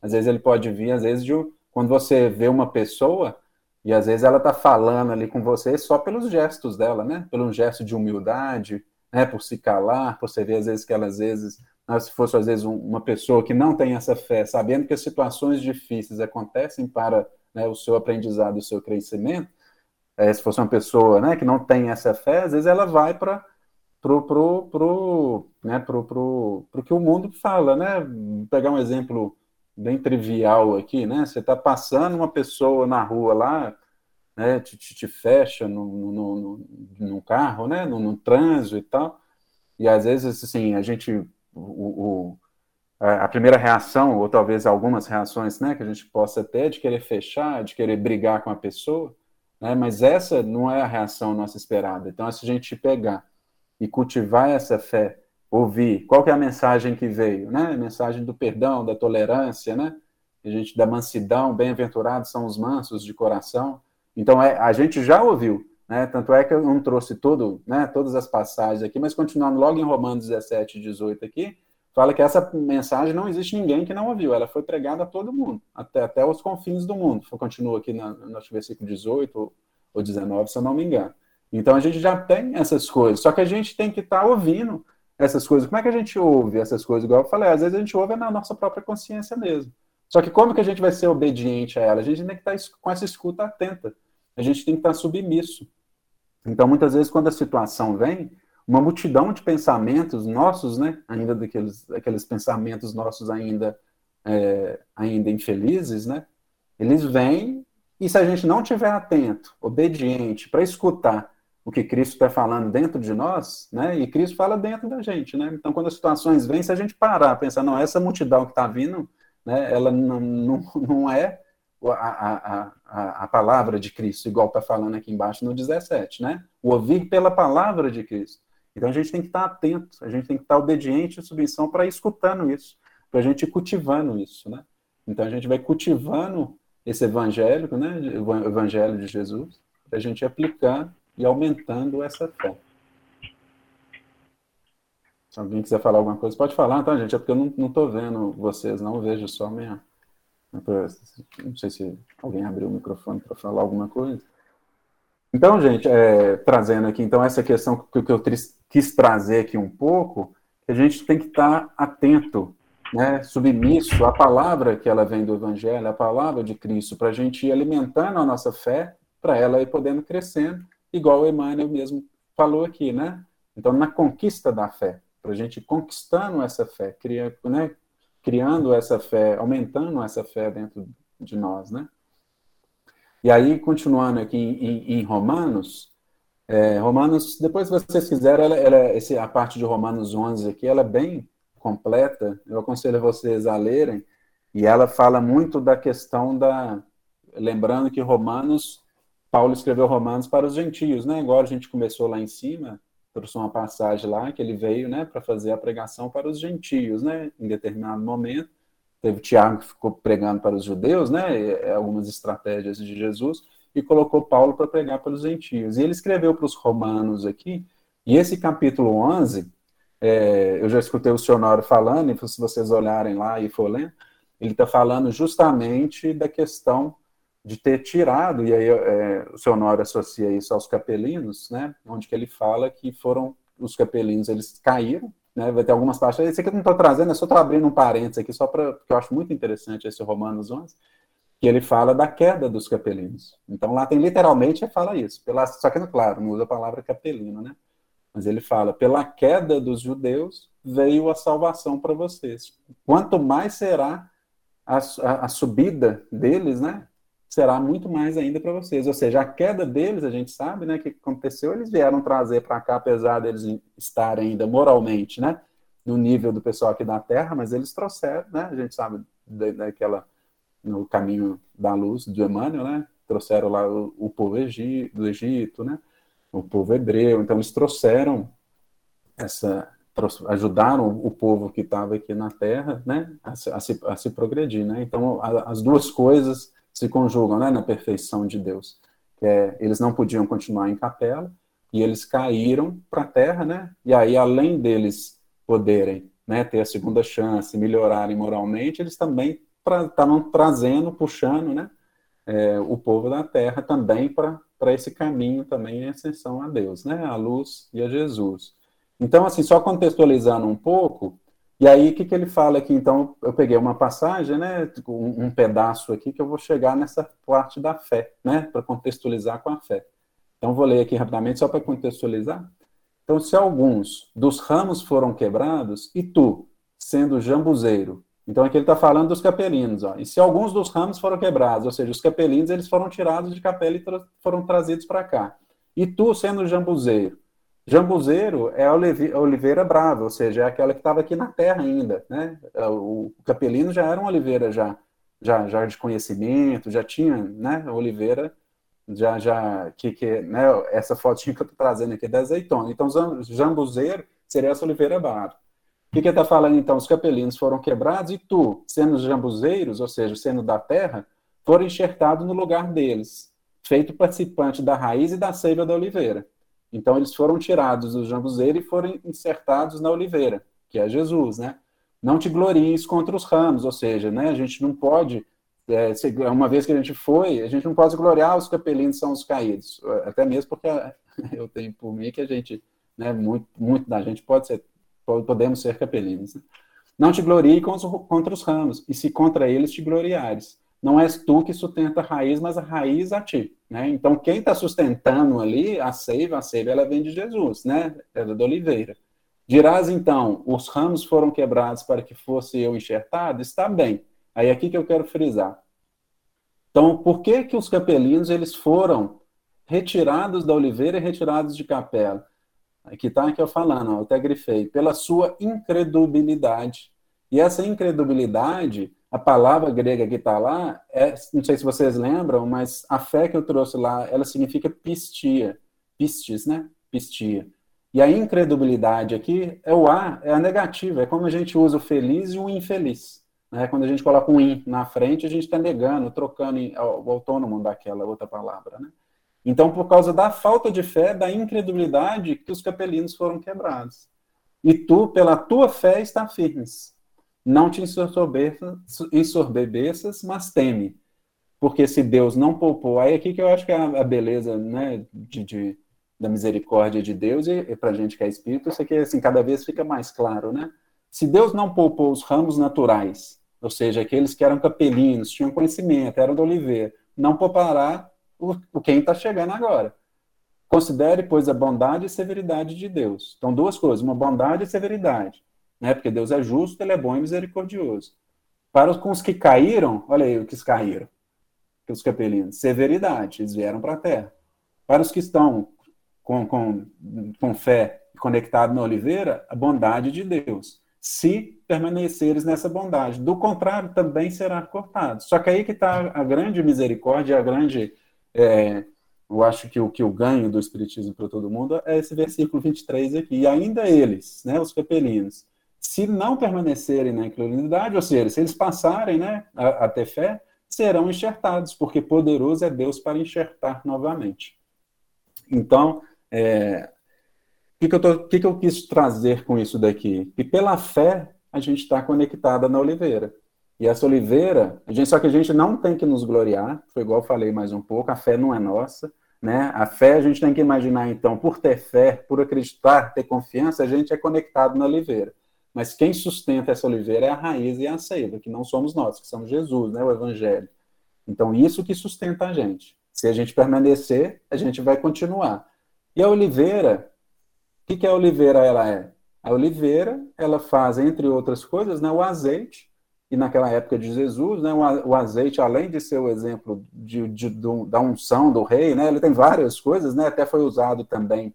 Às vezes ele pode vir, às vezes, de, quando você vê uma pessoa e às vezes ela está falando ali com você só pelos gestos dela, né? Pelo gesto de humildade, né, por se calar, por você ver às vezes que ela às vezes, né, se fosse às vezes um, uma pessoa que não tem essa fé, sabendo que as situações difíceis acontecem para né, o seu aprendizado, o seu crescimento, é, se fosse uma pessoa né, que não tem essa fé, às vezes ela vai para pro, pro, pro, né, pro, pro, pro que o mundo fala, né? Vou pegar um exemplo bem trivial aqui, né? Você está passando uma pessoa na rua lá, né, te, te, fecha no, no, no, no, carro, né, no, no, trânsito e tal, e às vezes, assim, a gente, o, o, a primeira reação, ou talvez algumas reações, né, que a gente possa ter, é de querer fechar, de querer brigar com a pessoa, né, mas essa não é a reação nossa esperada. Então, se a gente pegar e cultivar essa fé, ouvir, qual é a mensagem que veio, né, a mensagem do perdão, da tolerância, né, a gente da mansidão, bem-aventurados são os mansos de coração, então, é, a gente já ouviu, né? Tanto é que eu não trouxe tudo, né, todas as passagens aqui, mas continuando logo em Romanos 17, 18 aqui, fala que essa mensagem não existe ninguém que não ouviu, ela foi pregada a todo mundo, até, até os confins do mundo. Continua aqui no, no versículo 18 ou 19, se eu não me engano. Então a gente já tem essas coisas, só que a gente tem que estar tá ouvindo essas coisas. Como é que a gente ouve essas coisas? Igual eu falei, às vezes a gente ouve na nossa própria consciência mesmo. Só que como que a gente vai ser obediente a ela? A gente tem que estar tá com essa escuta atenta a gente tem que estar submisso. Então, muitas vezes, quando a situação vem, uma multidão de pensamentos nossos, né, ainda daqueles, aqueles pensamentos nossos ainda, é, ainda infelizes, né, eles vêm e se a gente não tiver atento, obediente, para escutar o que Cristo está falando dentro de nós, né, e Cristo fala dentro da gente, né, então quando as situações vêm, se a gente parar, pensar, não, essa multidão que está vindo, né, ela não, não, não é a, a, a, palavra de Cristo, igual está falando aqui embaixo no 17, né? O ouvir pela palavra de Cristo. Então a gente tem que estar tá atento, a gente tem que estar tá obediente e submissão para escutando isso, para a gente ir cultivando isso, né? Então a gente vai cultivando esse evangélico, né? O evangelho de Jesus, para a gente aplicar e aumentando essa fé. Se alguém quiser falar alguma coisa, pode falar, tá, gente? É porque eu não estou vendo vocês, não vejo só minha. Não sei se alguém abriu o microfone para falar alguma coisa. Então, gente, é, trazendo aqui então essa questão que, que eu quis trazer aqui um pouco, que a gente tem que estar atento, né, submisso à palavra que ela vem do Evangelho, a palavra de Cristo, para a gente ir alimentando a nossa fé, para ela ir podendo crescendo, igual o Emmanuel mesmo falou aqui, né? Então, na conquista da fé, para a gente ir conquistando essa fé, cria, né, criando essa fé, aumentando essa fé dentro de nós, né? E aí, continuando aqui em, em Romanos, é, Romanos, depois se vocês quiserem, ela, ela, esse, a parte de Romanos 11 aqui, ela é bem completa, eu aconselho vocês a lerem, e ela fala muito da questão da... Lembrando que Romanos, Paulo escreveu Romanos para os gentios, né? Agora a gente começou lá em cima, trouxe uma passagem lá que ele veio, né, para fazer a pregação para os gentios, né, em determinado momento. Teve Tiago que ficou pregando para os judeus, né, é, algumas estratégias de Jesus, e colocou Paulo para pregar para os gentios. E ele escreveu para os romanos aqui, e esse capítulo 11, é, eu já escutei o senhor falando, e se vocês olharem lá e for lendo, ele está falando justamente da questão de ter tirado, e aí é, o seu Honório associa isso aos capelinos, né, onde que ele fala que foram os capelinos, eles caíram, né, vai ter algumas partes, esse aqui eu não estou trazendo, é só estou abrindo um parênteses aqui, só para, porque eu acho muito interessante esse Romanos 11, que ele fala da queda dos capelinos. Então lá tem literalmente, ele fala isso, pela, só que, claro, não usa a palavra capelino, né, mas ele fala, pela queda dos judeus veio a salvação para vocês. Quanto mais será a, a, a subida deles, né, será muito mais ainda para vocês. Ou seja, a queda deles, a gente sabe, né, que aconteceu, eles vieram trazer para cá, apesar deles estarem ainda moralmente, né, no nível do pessoal aqui da Terra, mas eles trouxeram, né, a gente sabe daquela no caminho da luz do Emmanuel, né, trouxeram lá o, o povo do Egito, né, o povo hebreu, então eles trouxeram essa ajudaram o povo que estava aqui na Terra, né, a, a, se, a se progredir, né. Então a, as duas coisas se conjugam né, na perfeição de Deus. É, eles não podiam continuar em capela e eles caíram para a terra, né? E aí, além deles poderem né, ter a segunda chance, melhorarem moralmente, eles também estavam trazendo, puxando, né? É, o povo da terra também para esse caminho também em ascensão a Deus, né? A luz e a Jesus. Então, assim, só contextualizando um pouco, e aí, o que, que ele fala aqui? Então, eu peguei uma passagem, né, um, um pedaço aqui, que eu vou chegar nessa parte da fé, né, para contextualizar com a fé. Então, vou ler aqui rapidamente, só para contextualizar. Então, se alguns dos ramos foram quebrados, e tu, sendo jambuzeiro, então aqui ele está falando dos capelinos, ó, e se alguns dos ramos foram quebrados, ou seja, os capelinos, eles foram tirados de capela e tra foram trazidos para cá. E tu, sendo jambuzeiro, Jambuzeiro é a oliveira brava, ou seja, é aquela que estava aqui na terra ainda, né? É, o capelino já era uma oliveira já, já, já de conhecimento, já tinha, né? A oliveira já, já que, que né? Essa fotinha que eu estou trazendo aqui é da azeitona. Então, jambuzeiro seria essa oliveira brava. O que, ele está falando então? Os capelinos foram quebrados e tu, sendo jambuzeiros, ou seja, sendo da terra, foram enxertados no lugar deles, feito participante da raiz e da seiva da oliveira. Então eles foram tirados do jambuzeiro e foram insertados na oliveira, que é Jesus, né? Não te glories contra os ramos, ou seja, né, a gente não pode, é, uma vez que a gente foi, a gente não pode gloriar os capelinos são os caídos, até mesmo porque eu tenho por mim que a gente, né, muito, muito da gente pode ser, podemos ser capelinos. Né? Não te glorie contra os ramos, e se contra eles te gloriares não és tu que sustenta a raiz, mas a raiz a ti, né? Então, quem está sustentando ali a seiva, a seiva ela vem de Jesus, né? Ela é da oliveira. Dirás, então, os ramos foram quebrados para que fosse eu enxertado? Está bem. Aí aqui que eu quero frisar. Então, por que que os capelinos, eles foram retirados da oliveira e retirados de capela? Aqui está aqui eu falando, ó, eu até grifei. Pela sua incredulidade. E essa incredulidade a palavra grega que está lá, é, não sei se vocês lembram, mas a fé que eu trouxe lá, ela significa pistia, pistis, né? Pistia. E a incredulidade aqui é o A, é a negativa, é como a gente usa o feliz e o infeliz. Né? Quando a gente coloca um in na frente, a gente está negando, trocando o autônomo daquela outra palavra. Né? Então, por causa da falta de fé, da incredulidade, que os capelinos foram quebrados. E tu, pela tua fé, está firmes não te ensorbeças, mas teme. porque se Deus não poupou, aí aqui que eu acho que é a beleza né, de, de da misericórdia de Deus, e, e para gente que é espírito, isso aqui assim, cada vez fica mais claro, né? Se Deus não poupou os ramos naturais, ou seja, aqueles que eram capelinos, tinham conhecimento, eram do oliveira, não poupará o, o quem está chegando agora. Considere, pois, a bondade e severidade de Deus. Então, duas coisas, uma bondade e severidade. Né? Porque Deus é justo, ele é bom e misericordioso. Para os, com os que caíram, olha aí o que caíram, os capelinos, severidade, eles vieram para a terra. Para os que estão com, com, com fé conectado na oliveira, a bondade de Deus. Se permaneceres nessa bondade. Do contrário, também será cortado. Só que aí que está a grande misericórdia, a grande. É, eu acho que o, que o ganho do Espiritismo para todo mundo é esse versículo 23 aqui. E ainda eles, né, os capelinos, se não permanecerem na incredulidade, ou seja, se eles passarem né, a, a ter fé, serão enxertados, porque poderoso é Deus para enxertar novamente. Então, é, o que, que, que, que eu quis trazer com isso daqui? Que pela fé a gente está conectada na oliveira. E essa oliveira, gente, só que a gente não tem que nos gloriar, foi igual eu falei mais um pouco, a fé não é nossa. Né? A fé a gente tem que imaginar, então, por ter fé, por acreditar, ter confiança, a gente é conectado na oliveira. Mas quem sustenta essa oliveira é a raiz e a seiva, que não somos nós, que somos Jesus, né, o Evangelho. Então, isso que sustenta a gente. Se a gente permanecer, a gente vai continuar. E a oliveira, o que, que a oliveira ela é? A oliveira, ela faz, entre outras coisas, né, o azeite, e naquela época de Jesus, né, o azeite, além de ser o exemplo de, de, de, da unção do rei, né, ele tem várias coisas, né, até foi usado também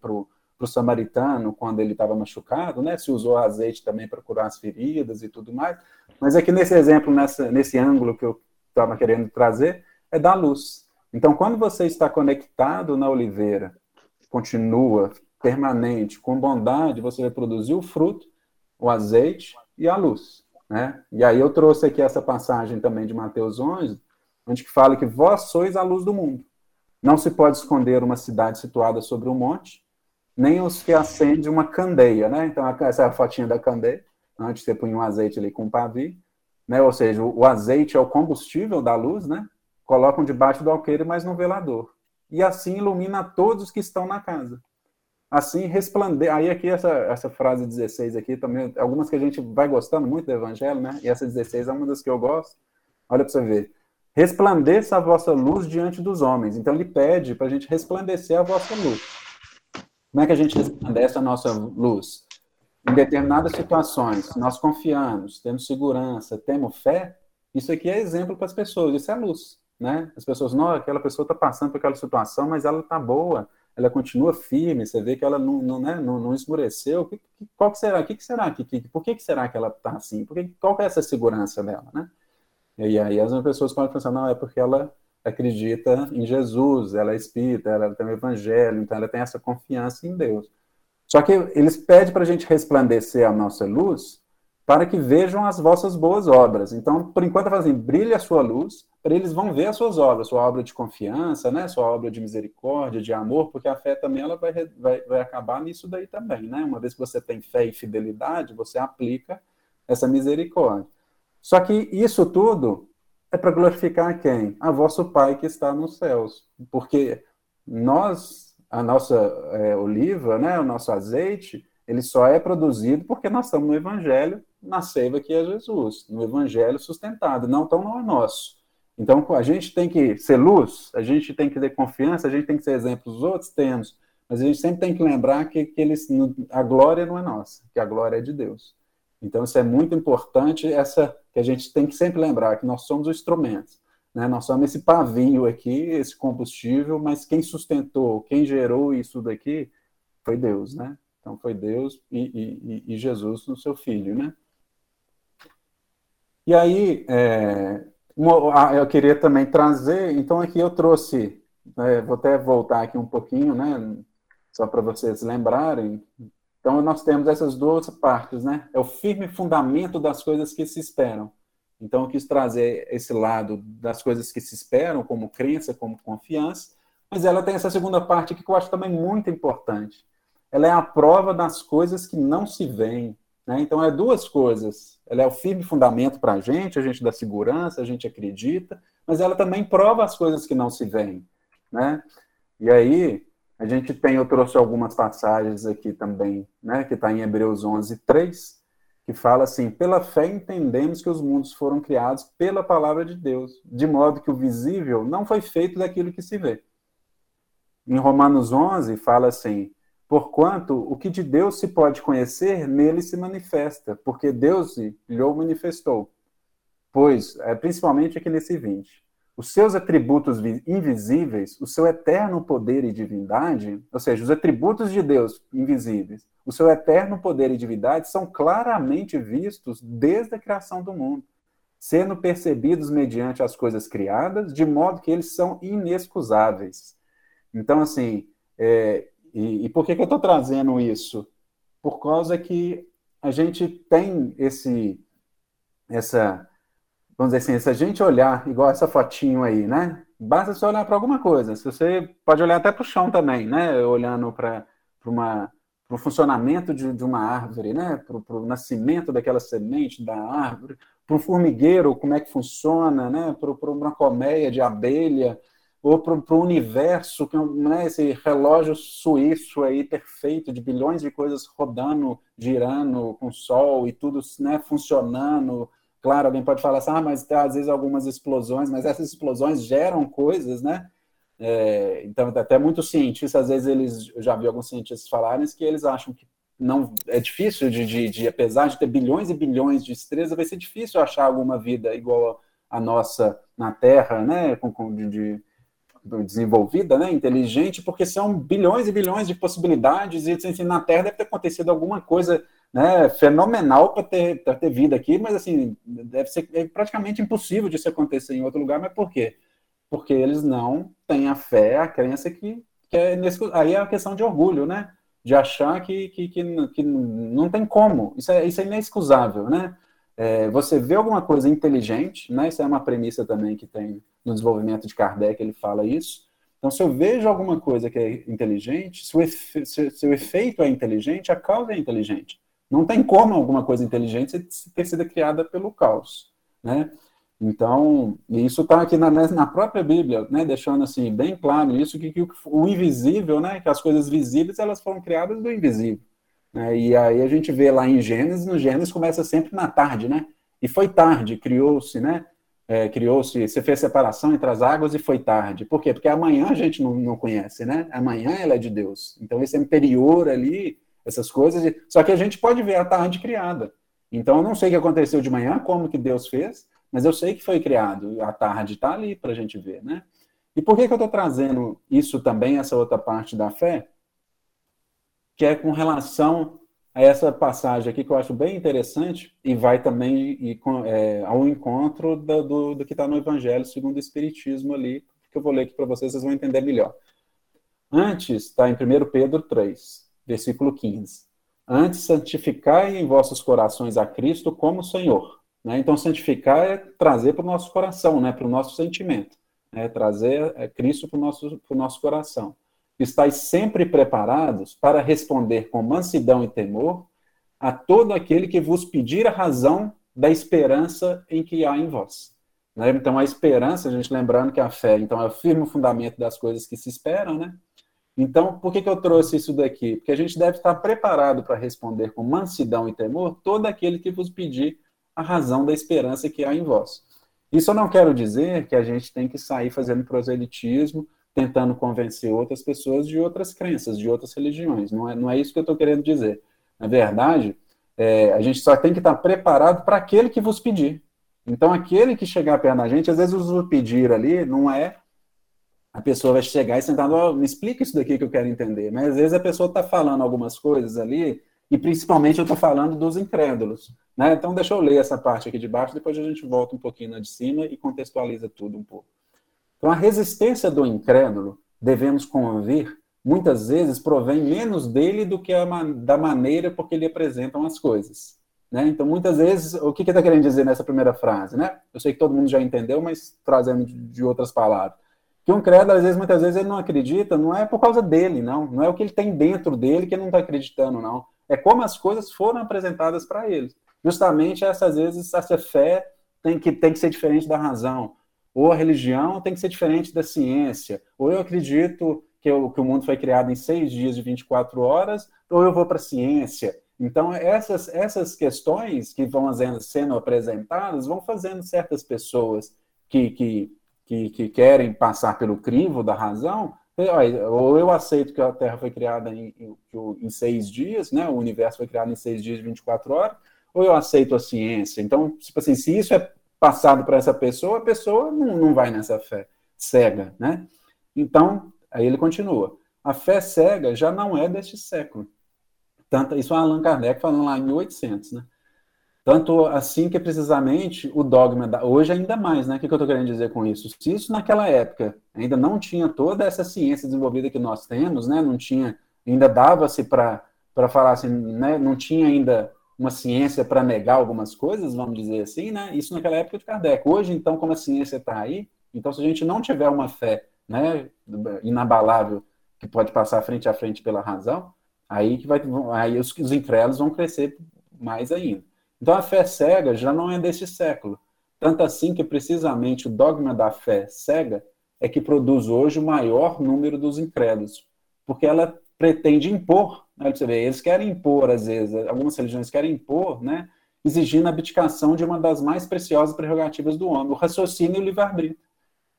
para o samaritano, quando ele estava machucado, né, se usou azeite também para curar as feridas e tudo mais, mas aqui nesse exemplo, nessa, nesse ângulo que eu estava querendo trazer, é da luz. Então, quando você está conectado na oliveira, continua permanente, com bondade, você vai produzir o fruto, o azeite e a luz. Né? E aí eu trouxe aqui essa passagem também de Mateus 11, onde que fala que vós sois a luz do mundo. Não se pode esconder uma cidade situada sobre um monte, nem os que acendem uma candeia, né? Então, essa é a fotinha da candeia, antes você põe um azeite ali com pavio, né? Ou seja, o azeite é o combustível da luz, né? Colocam debaixo do alqueire, mas no velador. E assim ilumina todos que estão na casa assim resplandecer. Aí aqui essa, essa frase 16 aqui também, algumas que a gente vai gostando muito do evangelho, né? E essa 16 é uma das que eu gosto. Olha para você ver. Resplandeça a vossa luz diante dos homens. Então ele pede para a gente resplandecer a vossa luz. Como é que a gente resplandece a nossa luz? Em determinadas situações, nós confiamos, temos segurança, temos fé, isso aqui é exemplo para as pessoas, isso é luz, né? As pessoas, não, aquela pessoa está passando por aquela situação, mas ela está boa, ela continua firme, você vê que ela não, não, né, não, não esmureceu. Que, que, qual que será? O que, que será? Que, que, por que, que será que ela está assim? Por que, qual que é essa segurança dela, né? E aí as pessoas podem pensar, não, é porque ela acredita em Jesus, ela é espírita, ela tem o evangelho, então ela tem essa confiança em Deus. Só que eles pedem para a gente resplandecer a nossa luz para que vejam as vossas boas obras. Então, por enquanto, fazem assim, brilhe a sua luz, para eles vão ver as suas obras, sua obra de confiança, né, sua obra de misericórdia, de amor, porque a fé também ela vai, vai, vai acabar nisso daí também, né? Uma vez que você tem fé e fidelidade, você aplica essa misericórdia. Só que isso tudo é para glorificar quem? A vosso Pai que está nos céus, porque nós, a nossa é, oliva, né, o nosso azeite, ele só é produzido porque nós estamos no Evangelho, na seiva que é Jesus, no Evangelho sustentado, não tão não é nosso. Então, a gente tem que ser luz, a gente tem que ter confiança, a gente tem que ser exemplo dos outros, temos, mas a gente sempre tem que lembrar que, que eles, a glória não é nossa, que a glória é de Deus. Então, isso é muito importante, essa que a gente tem que sempre lembrar, que nós somos os instrumentos. Né? Nós somos esse pavio aqui, esse combustível, mas quem sustentou, quem gerou isso daqui foi Deus, né? Então foi Deus e, e, e Jesus no seu Filho, né? E aí, é, eu queria também trazer, então aqui eu trouxe, é, vou até voltar aqui um pouquinho, né? Só para vocês lembrarem. Então nós temos essas duas partes, né? É o firme fundamento das coisas que se esperam. Então eu quis trazer esse lado das coisas que se esperam, como crença, como confiança, mas ela tem essa segunda parte aqui que eu acho também muito importante, ela é a prova das coisas que não se veem. Né? Então, é duas coisas. Ela é o firme fundamento para a gente, a gente dá segurança, a gente acredita, mas ela também prova as coisas que não se veem. Né? E aí, a gente tem, eu trouxe algumas passagens aqui também, né, que está em Hebreus 11, 3, que fala assim: pela fé entendemos que os mundos foram criados pela palavra de Deus, de modo que o visível não foi feito daquilo que se vê. Em Romanos 11, fala assim: porquanto o que de Deus se pode conhecer, nele se manifesta, porque Deus lhe manifestou. Pois, é, principalmente aqui nesse 20, os seus atributos invisíveis, o seu eterno poder e divindade, ou seja, os atributos de Deus invisíveis, o seu eterno poder e divindade são claramente vistos desde a criação do mundo, sendo percebidos mediante as coisas criadas, de modo que eles são inexcusáveis. Então, assim, é, e, e por que, que eu estou trazendo isso? Por causa que a gente tem esse, essa, vamos dizer assim, se a gente olhar igual essa fotinho aí, né? Basta você olhar para alguma coisa. Se você pode olhar até para o chão também, né? Olhando para uma para o funcionamento de, de, uma árvore, né? para o nascimento daquela semente da árvore, para um formigueiro, como é que funciona, né? para uma colmeia de abelha, ou para o universo, que né? esse relógio suíço aí perfeito, de bilhões de coisas rodando, girando com o sol e tudo né? funcionando. Claro, alguém pode falar assim, ah, mas tem às vezes algumas explosões, mas essas explosões geram coisas, né? É, então, até muitos cientistas, às vezes, eles, eu já vi alguns cientistas falarem que eles acham que não é difícil de, de, de, apesar de ter bilhões e bilhões de estrelas, vai ser difícil achar alguma vida igual a nossa na Terra, né, com, com de, de, desenvolvida, né, inteligente, porque são bilhões e bilhões de possibilidades e assim, na Terra deve ter acontecido alguma coisa né, fenomenal para ter, ter vida aqui, mas assim deve ser é praticamente impossível de isso acontecer em outro lugar, mas por quê? porque eles não têm a fé, a crença que, que é nesse, aí é a questão de orgulho, né? De achar que, que, que, que não tem como. Isso é, isso é inexcusável, né? É, você vê alguma coisa inteligente, né? Isso é uma premissa também que tem no desenvolvimento de Kardec, ele fala isso. Então, se eu vejo alguma coisa que é inteligente, se o, efe, se, se o efeito é inteligente, a causa é inteligente. Não tem como alguma coisa inteligente ter sido criada pelo caos, né? Então, isso está aqui na, na, própria Bíblia, né, deixando assim bem claro isso que, que, o invisível, né, que as coisas visíveis elas foram criadas do invisível. Né, e aí a gente vê lá em Gênesis, no Gênesis começa sempre na tarde, né? E foi tarde, criou-se, né? É, criou-se, você fez separação entre as águas e foi tarde. Por quê? Porque amanhã a gente não, não conhece, né? Amanhã ela é de Deus. Então esse anterior ali, essas coisas. Só que a gente pode ver a tarde criada. Então eu não sei o que aconteceu de manhã, como que Deus fez, mas eu sei que foi criado, a tarde está ali para a gente ver, né? E por que, que eu estou trazendo isso também, essa outra parte da fé? Que é com relação a essa passagem aqui que eu acho bem interessante e vai também com, é, ao encontro do, do, do que está no Evangelho segundo o Espiritismo ali, que eu vou ler aqui para vocês, vocês vão entender melhor. Antes, está em 1 Pedro 3, versículo 15. Antes, santificai em vossos corações a Cristo como Senhor né? Então, santificar é trazer para o nosso coração, né? para o nosso sentimento, né? trazer é, Cristo para o nosso, nosso coração. Estais sempre preparados para responder com mansidão e temor a todo aquele que vos pedir a razão da esperança em que há em vós. Né? Então, a esperança, a gente lembrando que a fé então, é o firme fundamento das coisas que se esperam, né? Então, por que, que eu trouxe isso daqui? Porque a gente deve estar preparado para responder com mansidão e temor todo aquele que vos pedir a razão da esperança que há em vós. Isso eu não quero dizer que a gente tem que sair fazendo proselitismo, tentando convencer outras pessoas de outras crenças, de outras religiões. Não é, não é isso que eu estou querendo dizer. Na verdade, é, a gente só tem que estar preparado para aquele que vos pedir. Então, aquele que chegar perto da gente, às vezes os pedir ali não é a pessoa vai chegar e sentar, oh, me explica isso daqui que eu quero entender. Mas às vezes a pessoa está falando algumas coisas ali e principalmente eu estou falando dos incrédulos. Né? Então, deixa eu ler essa parte aqui de baixo, depois a gente volta um pouquinho na de cima e contextualiza tudo um pouco. Então, a resistência do incrédulo, devemos convir, muitas vezes provém menos dele do que da maneira por que ele apresentam as coisas. Né? Então, muitas vezes, o que está que querendo dizer nessa primeira frase? Né? Eu sei que todo mundo já entendeu, mas trazendo de outras palavras. Que um credo, às vezes, muitas vezes, ele não acredita, não é por causa dele, não. Não é o que ele tem dentro dele que ele não está acreditando, não é como as coisas foram apresentadas para eles. Justamente essas vezes essa fé tem que, tem que ser diferente da razão, ou a religião tem que ser diferente da ciência, ou eu acredito que, eu, que o mundo foi criado em seis dias de 24 horas, ou eu vou para a ciência. Então, essas, essas questões que vão sendo apresentadas vão fazendo certas pessoas que, que, que, que querem passar pelo crivo da razão, ou eu aceito que a Terra foi criada em, em, seis dias, né? o universo foi criado em seis dias de 24 horas, ou eu aceito a ciência. Então, tipo assim, se isso é passado para essa pessoa, a pessoa não, não vai nessa fé cega, né? Então, aí ele continua. A fé cega já não é deste século. Tanto, isso é Allan Kardec falando lá em 1800, né? Tanto assim que precisamente o dogma da. Hoje ainda mais, né? O que, eu estou querendo dizer com isso? Se isso naquela época ainda não tinha toda essa ciência desenvolvida que nós temos, né? Não tinha, ainda dava-se para falar assim, né? Não tinha ainda uma ciência para negar algumas coisas, vamos dizer assim, né? Isso naquela época de Kardec. Hoje, então, como a ciência está aí, então se a gente não tiver uma fé, né, inabalável que pode passar frente a frente pela razão, aí que vai, aí os, os incrédulos vão crescer mais ainda. Então a fé cega já não é deste século. Tanto assim que precisamente o dogma da fé cega é que produz hoje o maior número dos incrédulos, porque ela pretende impor, né, você ver, eles querem impor, às vezes, algumas religiões querem impor, né, exigindo a abdicação de uma das mais preciosas prerrogativas do homem, o raciocínio e o livre-arbítrio.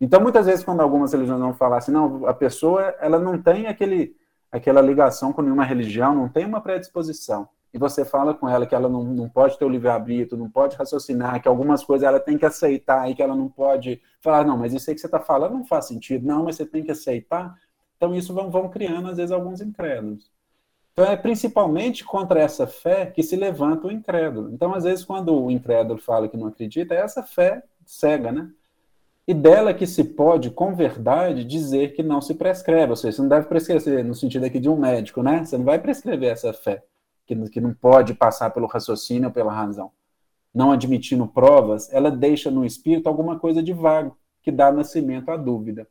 Então, muitas vezes, quando algumas religiões vão falar assim, não, a pessoa ela não tem aquele, aquela ligação com nenhuma religião, não tem uma predisposição e você fala com ela que ela não, não pode ter o livre-arbítrio, não pode raciocinar, que algumas coisas ela tem que aceitar e que ela não pode falar, não, mas isso aí que você está falando não faz sentido, não, mas você tem que aceitar. Então, isso vão, vão criando, às vezes, alguns incrédulos. Então, é principalmente contra essa fé que se levanta o incrédulo. Então, às vezes, quando o incrédulo fala que não acredita, é essa fé cega, né? E dela que se pode, com verdade, dizer que não se prescreve. Ou seja, você não deve prescrever no sentido aqui de um médico, né? Você não vai prescrever essa fé que, que não pode passar pelo raciocínio ou pela razão, não admitindo provas, ela deixa no espírito alguma coisa de vago, que dá nascimento à dúvida.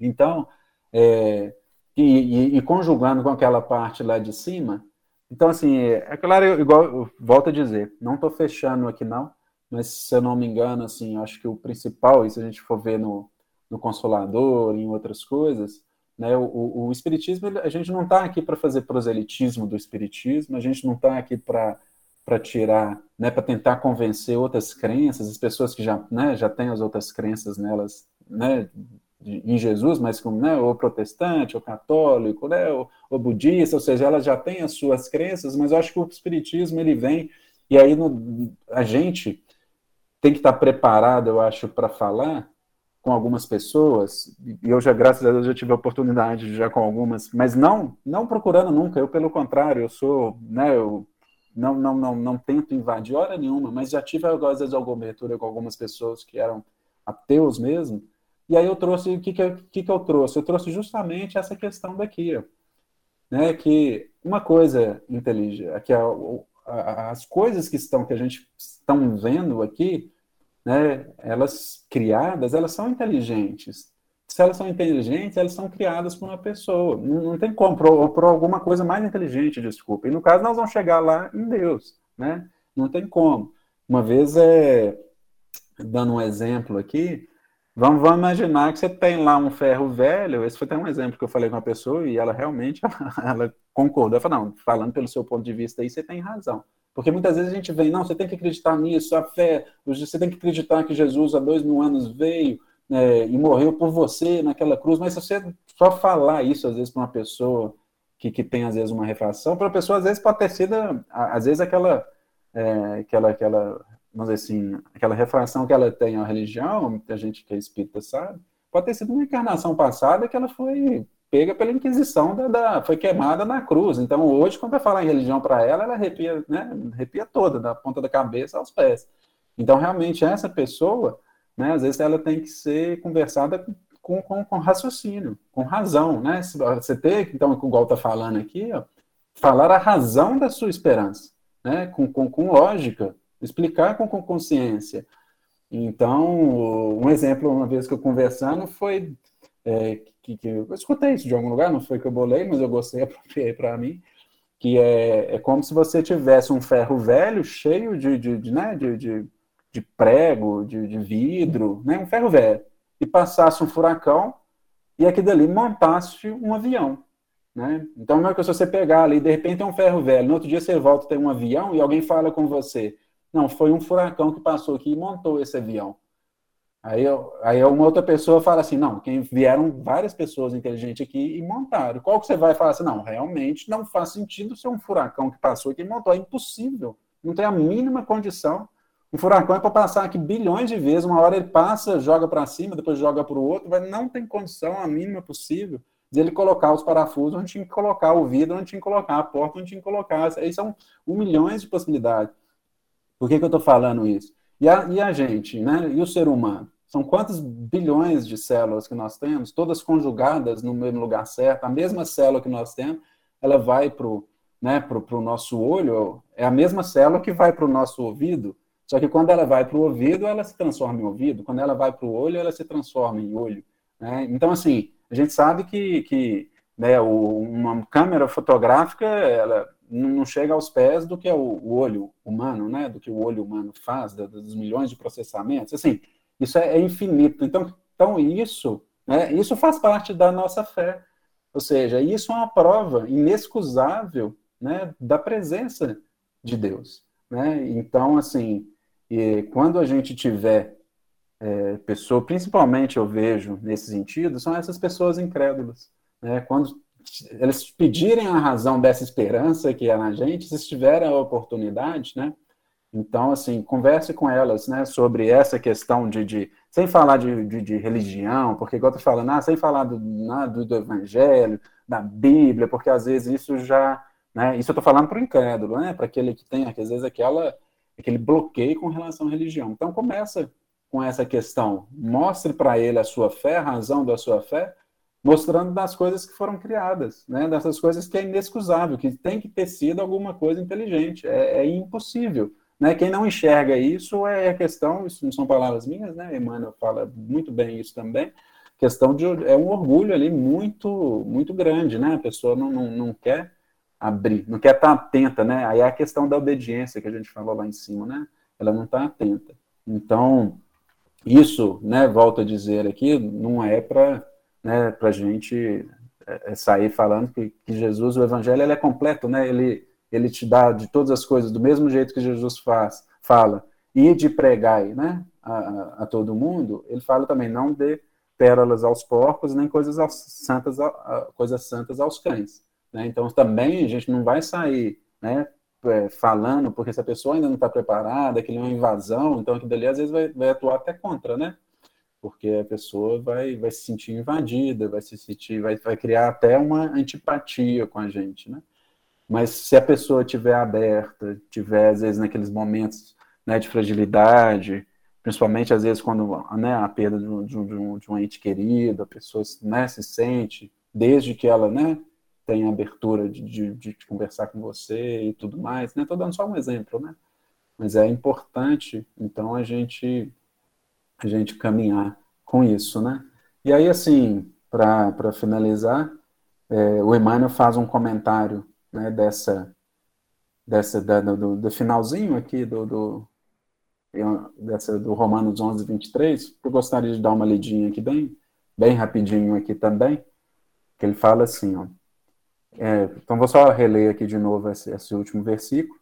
Então, é, e, e, e, conjugando com aquela parte lá de cima, então, assim, é, é claro, igual eu volto a dizer, não estou fechando aqui não, mas se eu não me engano, assim, acho que o principal, e se a gente for ver no, no Consolador, em outras coisas, né? O, o, o Espiritismo, a gente não está aqui para fazer proselitismo do Espiritismo, a gente não está aqui para para tirar, né, para tentar convencer outras crenças, as pessoas que já, né, já têm as outras crenças nelas, né, em Jesus, mas como, né, ou protestante, ou católico, né, ou, budista, ou seja, elas já têm as suas crenças, mas eu acho que o espiritismo ele vem e aí no, a gente tem que estar preparado, eu acho, para falar com algumas pessoas, e eu já, graças a Deus, já tive a oportunidade já com algumas, mas não não procurando nunca, eu pelo contrário, eu sou, né, eu não, não, não, não tento invadir hora nenhuma, mas já tive, às vezes, alguma abertura com algumas pessoas que eram ateus mesmo, e aí eu trouxe, o que que, que que eu trouxe? Eu trouxe justamente essa questão daqui, né, que uma coisa inteligente, que a, a, as coisas que estão, que a gente estão vendo aqui, né, elas criadas, elas são inteligentes. Se elas são inteligentes, elas são criadas por uma pessoa. Não, não tem como, por, por, alguma coisa mais inteligente, desculpa. E no caso, nós vamos chegar lá em Deus, né? Não tem como. Uma vez, é, dando um exemplo aqui, vamos, vamos imaginar que você tem lá um ferro velho, esse foi até um exemplo que eu falei com uma pessoa e ela realmente, ela, ela concordou. Ela falou, não, falando pelo seu ponto de vista aí, você tem razão. Porque muitas vezes a gente vem, não, você tem que acreditar nisso, a fé, você tem que acreditar que Jesus há dois mil anos veio é, e morreu por você naquela cruz, mas se você só falar isso, às vezes, para uma pessoa que, que tem, às vezes, uma refração, para a pessoa, às vezes, pode ter sido, às vezes, aquela, é, aquela, aquela, vamos dizer assim, aquela refração que ela tem à religião, muita gente que é espírita sabe, pode ter sido uma encarnação passada que ela foi pega pela Inquisição, da, da, foi queimada na cruz. Então, hoje, quando vai falar em religião para ela, ela arrepia, né, arrepia toda, da ponta da cabeça aos pés. Então, realmente, essa pessoa, né, às vezes, ela tem que ser conversada com, com, com raciocínio, com razão. Né? Você tem, então, igual está falando aqui, ó, falar a razão da sua esperança, né, com, com, com lógica, explicar com, com consciência. Então, um exemplo, uma vez que eu conversando, foi é, que, que eu escutei isso de algum lugar, não foi que eu bolei, mas eu gostei, apropriei para mim, que é, é como se você tivesse um ferro velho cheio de, de, de né, de, de, de, prego, de, de vidro, né, um ferro velho, e passasse um furacão e aquilo ali montasse um avião. Né? Então, não é que se você pegar ali, de repente tem um ferro velho, no outro dia você volta tem um avião e alguém fala com você, não, foi um furacão que passou aqui e montou esse avião. Aí, aí uma outra pessoa fala assim, não, quem vieram várias pessoas inteligentes aqui e montaram. Qual que você vai falar assim, não, realmente não faz sentido ser um furacão que passou aqui e montou. É impossível. Não tem a mínima condição. Um furacão é para passar aqui bilhões de vezes. Uma hora ele passa, joga para cima, depois joga para o outro, mas não tem condição a mínima possível de ele colocar os parafusos onde tinha que colocar, o vidro onde tinha que colocar, a porta onde tinha que colocar. Aí são um milhões de possibilidades. Por que, que eu estou falando isso? E a, e a gente, né? E o ser humano? São quantos bilhões de células que nós temos, todas conjugadas no mesmo lugar certo, a mesma célula que nós temos, ela vai para o né, pro, pro nosso olho, é a mesma célula que vai para o nosso ouvido, só que quando ela vai para o ouvido, ela se transforma em ouvido, quando ela vai para o olho, ela se transforma em olho. Né? Então, assim, a gente sabe que, que né, uma câmera fotográfica, ela não chega aos pés do que é o, o olho humano, né? Do que o olho humano faz, dos milhões de processamentos. Assim, isso é, é infinito. Então, então isso, né, isso faz parte da nossa fé. Ou seja, isso é uma prova inexcusável né, da presença de Deus. Né? Então, assim, quando a gente tiver é, pessoa, principalmente eu vejo nesse sentido, são essas pessoas incrédulas. Né? Quando eles pedirem a razão dessa esperança que é na gente, se tiverem a oportunidade, né? Então, assim, converse com elas, né, sobre essa questão de, de sem falar de, de, de, religião, porque igual eu falando, ah, sem falar do, né, do, do, evangelho, da Bíblia, porque às vezes isso já, né, isso eu tô falando para o incrédulo, né, para aquele que tem, às vezes, aquela, aquele bloqueio com relação à religião. Então, começa com essa questão, mostre para ele a sua fé, a razão da sua fé, mostrando das coisas que foram criadas, né? dessas coisas que é inexcusável, que tem que ter sido alguma coisa inteligente, é, é impossível. Né? Quem não enxerga isso é a questão, isso não são palavras minhas, né? Emmanuel fala muito bem isso também, questão de é um orgulho ali muito muito grande, né? A pessoa não, não, não quer abrir, não quer estar atenta, né? Aí é a questão da obediência que a gente falou lá em cima, né? Ela não está atenta. Então, isso, né, volto a dizer aqui, não é para né, a gente é, é, sair falando que, que, Jesus, o evangelho, ele é completo, né? Ele, ele te dá de todas as coisas do mesmo jeito que Jesus faz, fala, e de pregar né, a, a, todo mundo, ele fala também, não dê pérolas aos porcos, nem coisas aos, santas, coisas santas aos cães. Né? Então, também a gente não vai sair né, é, falando, porque se a pessoa ainda não está preparada, que é uma invasão, então aquilo ali às vezes vai, vai, atuar até contra, né? Porque a pessoa vai, vai se sentir invadida, vai se sentir, vai, vai criar até uma antipatia com a gente, né? Mas se a pessoa tiver aberta, tiver, às vezes, naqueles momentos né, de fragilidade, principalmente, às vezes, quando né, a perda de um, de, um, de um ente querido, a pessoa né, se sente, desde que ela né, tenha abertura de, de, conversar com você e tudo mais, né? Estou dando só um exemplo, né? Mas é importante, então, a gente, a gente caminhar com isso, né? E aí, assim, para finalizar, é, o Emmanuel faz um comentário né, dessa, dessa da, do, do, finalzinho aqui do, do, dessa, do Romanos 11, 23, eu gostaria de dar uma lidinha aqui bem, bem rapidinho aqui também, que ele fala assim, ó, é, então vou só reler aqui de novo esse, esse último versículo,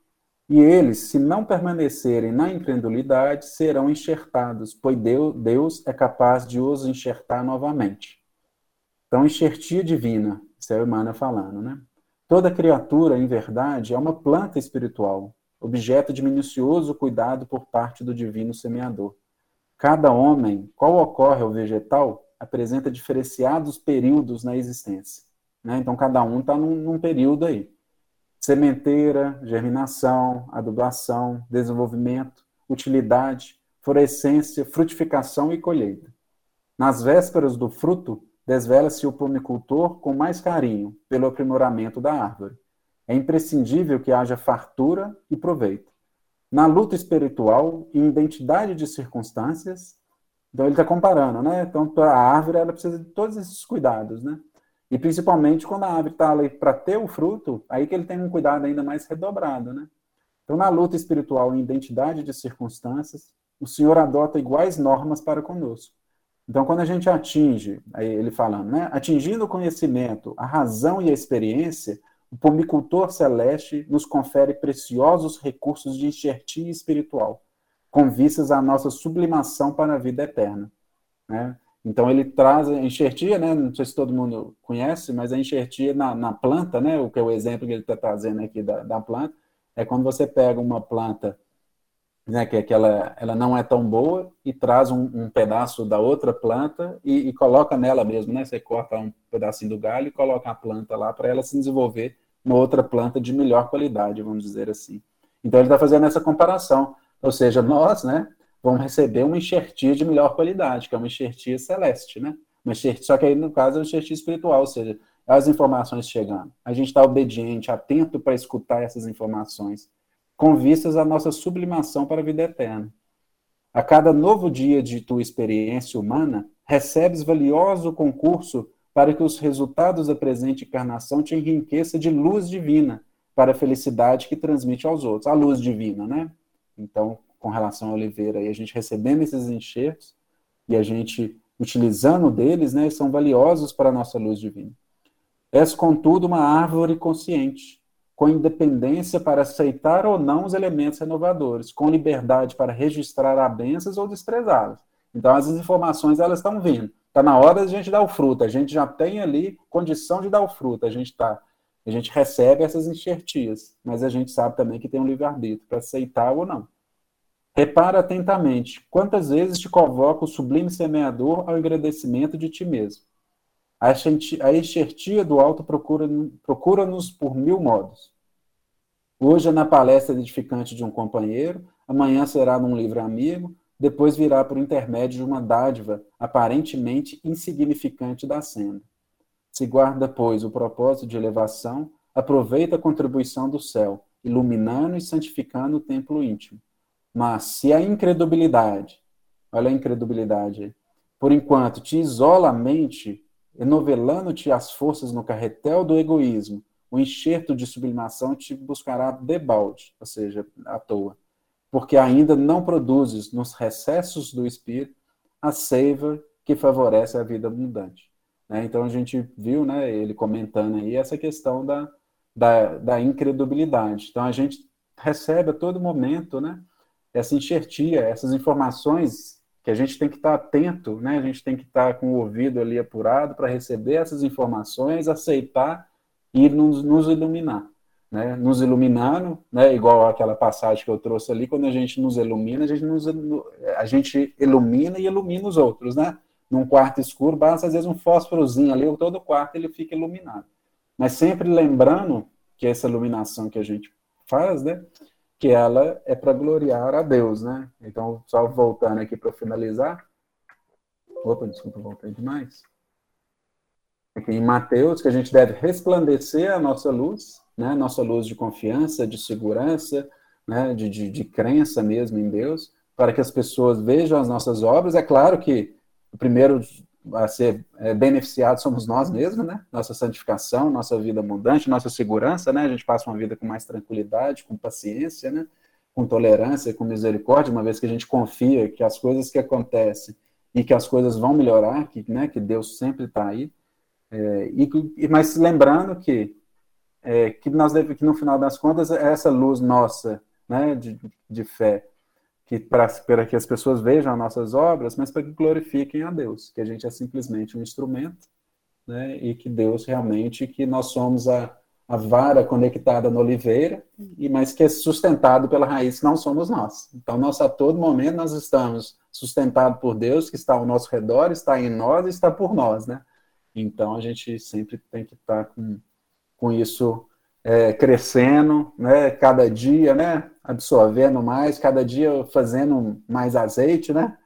e eles, se não permanecerem na incredulidade, serão enxertados, pois Deus, é capaz de os enxertar novamente. Então, enxertia divina, isso é o Emmanuel falando, né? Toda criatura, em verdade, é uma planta espiritual, objeto de minucioso cuidado por parte do divino semeador. Cada homem, qual ocorre ao vegetal, apresenta diferenciados períodos na existência. Né? Então, cada um está num, num período aí. Sementeira, germinação, adubação, desenvolvimento, utilidade, florescência, frutificação e colheita. Nas vésperas do fruto, desvela-se o pomicultor com mais carinho pelo aprimoramento da árvore. É imprescindível que haja fartura e proveito. Na luta espiritual e identidade de circunstâncias, então ele está comparando, né? Então a árvore ela precisa de todos esses cuidados, né? E principalmente quando a árvore está ali para ter o fruto, aí que ele tem um cuidado ainda mais redobrado, né? Então, na luta espiritual em identidade de circunstâncias, o Senhor adota iguais normas para conosco. Então, quando a gente atinge, aí ele falando, né? Atingindo o conhecimento, a razão e a experiência, o pomicultor celeste nos confere preciosos recursos de enxertia espiritual, com vistas à nossa sublimação para a vida eterna. Né? Então ele traz a enxertia, né? Não sei se todo mundo conhece, mas a enxertia na, na planta, né? O que é o exemplo que ele está trazendo aqui da, da, planta, é quando você pega uma planta, né? Que, é que ela, ela não é tão boa e traz um, um pedaço da outra planta e, e, coloca nela mesmo, né? Você corta um pedacinho do galho e coloca a planta lá para ela se desenvolver uma outra planta de melhor qualidade, vamos dizer assim. Então ele está fazendo essa comparação, ou seja, nós, né? vão receber uma enxertia de melhor qualidade, que é uma enxertia celeste, né? Uma enxertia, só que aí, no caso, é uma enxertia espiritual, ou seja, as informações chegando. A gente está obediente, atento para escutar essas informações, com vistas à nossa sublimação para a vida eterna. A cada novo dia de tua experiência humana, recebes valioso concurso para que os resultados da presente encarnação te enriqueça de luz divina para a felicidade que transmite aos outros. A luz divina, né? Então, com relação a Oliveira, e a gente recebendo esses enxertos e a gente utilizando deles, né, são valiosos para a nossa luz divina. És, contudo, uma árvore consciente, com independência para aceitar ou não os elementos renovadores, com liberdade para registrar abenças ou desprezá-las. Então, as informações, elas estão vindo. Está na hora de a gente dar o fruto, a gente já tem ali condição de dar o fruto, a gente tá, a gente recebe essas enxertias, mas a gente sabe também que tem um livre-arbítrio para aceitar ou não. Repara atentamente quantas vezes te convoca o sublime semeador ao engrandecimento de ti mesmo. A enxertia do alto procura-nos procura por mil modos. Hoje é na palestra edificante de um companheiro, amanhã será num livro amigo, depois virá por intermédio de uma dádiva aparentemente insignificante da senda. Se guarda, pois, o propósito de elevação, aproveita a contribuição do céu, iluminando e santificando o templo íntimo mas se a incredulidade, olha a incredulidade, por enquanto te isola a mente, enovelando-te as forças no carretel do egoísmo, o enxerto de sublimação te buscará debalde, ou seja, à toa, porque ainda não produzes nos recessos do espírito a seiva que favorece a vida abundante. Né? Então a gente viu, né, ele comentando aí essa questão da, da, da incredulidade. Então a gente recebe a todo momento, né, essa enxertia, essas informações que a gente tem que estar atento, né? A gente tem que estar com o ouvido ali apurado para receber essas informações, aceitar e nos, nos iluminar, né? Nos iluminando, né? Igual aquela passagem que eu trouxe ali, quando a gente nos ilumina, a gente, nos, a gente ilumina e ilumina os outros, né? Num quarto escuro, basta às vezes um fósforozinho ali, todo o quarto ele fica iluminado. Mas sempre lembrando que essa iluminação que a gente faz, né? Que ela é para gloriar a Deus, né? Então, só voltando aqui para finalizar. Opa, desculpa, voltei demais. Aqui em Mateus, que a gente deve resplandecer a nossa luz, né? Nossa luz de confiança, de segurança, né? De, de, de crença mesmo em Deus, para que as pessoas vejam as nossas obras. É claro que o primeiro a ser é, beneficiados somos nós mesmos, né? Nossa santificação, nossa vida abundante, nossa segurança, né? A gente passa uma vida com mais tranquilidade, com paciência, né? Com tolerância, com misericórdia, uma vez que a gente confia que as coisas que acontecem e que as coisas vão melhorar, que, né? Que Deus sempre está aí. É, e, mas lembrando que é, que nós deve, que no final das contas essa luz nossa, né? De, de fé que para, que as pessoas vejam as nossas obras, mas para que glorifiquem a Deus, que a gente é simplesmente um instrumento, né? E que Deus realmente, que nós somos a, a vara conectada na oliveira, e mas que é sustentado pela raiz, não somos nós. Então, nós a todo momento nós estamos sustentados por Deus, que está ao nosso redor, está em nós está por nós, né? Então, a gente sempre tem que estar com, com isso é, crescendo, né? Cada dia, né? Absorvendo mais, cada dia fazendo mais azeite, né?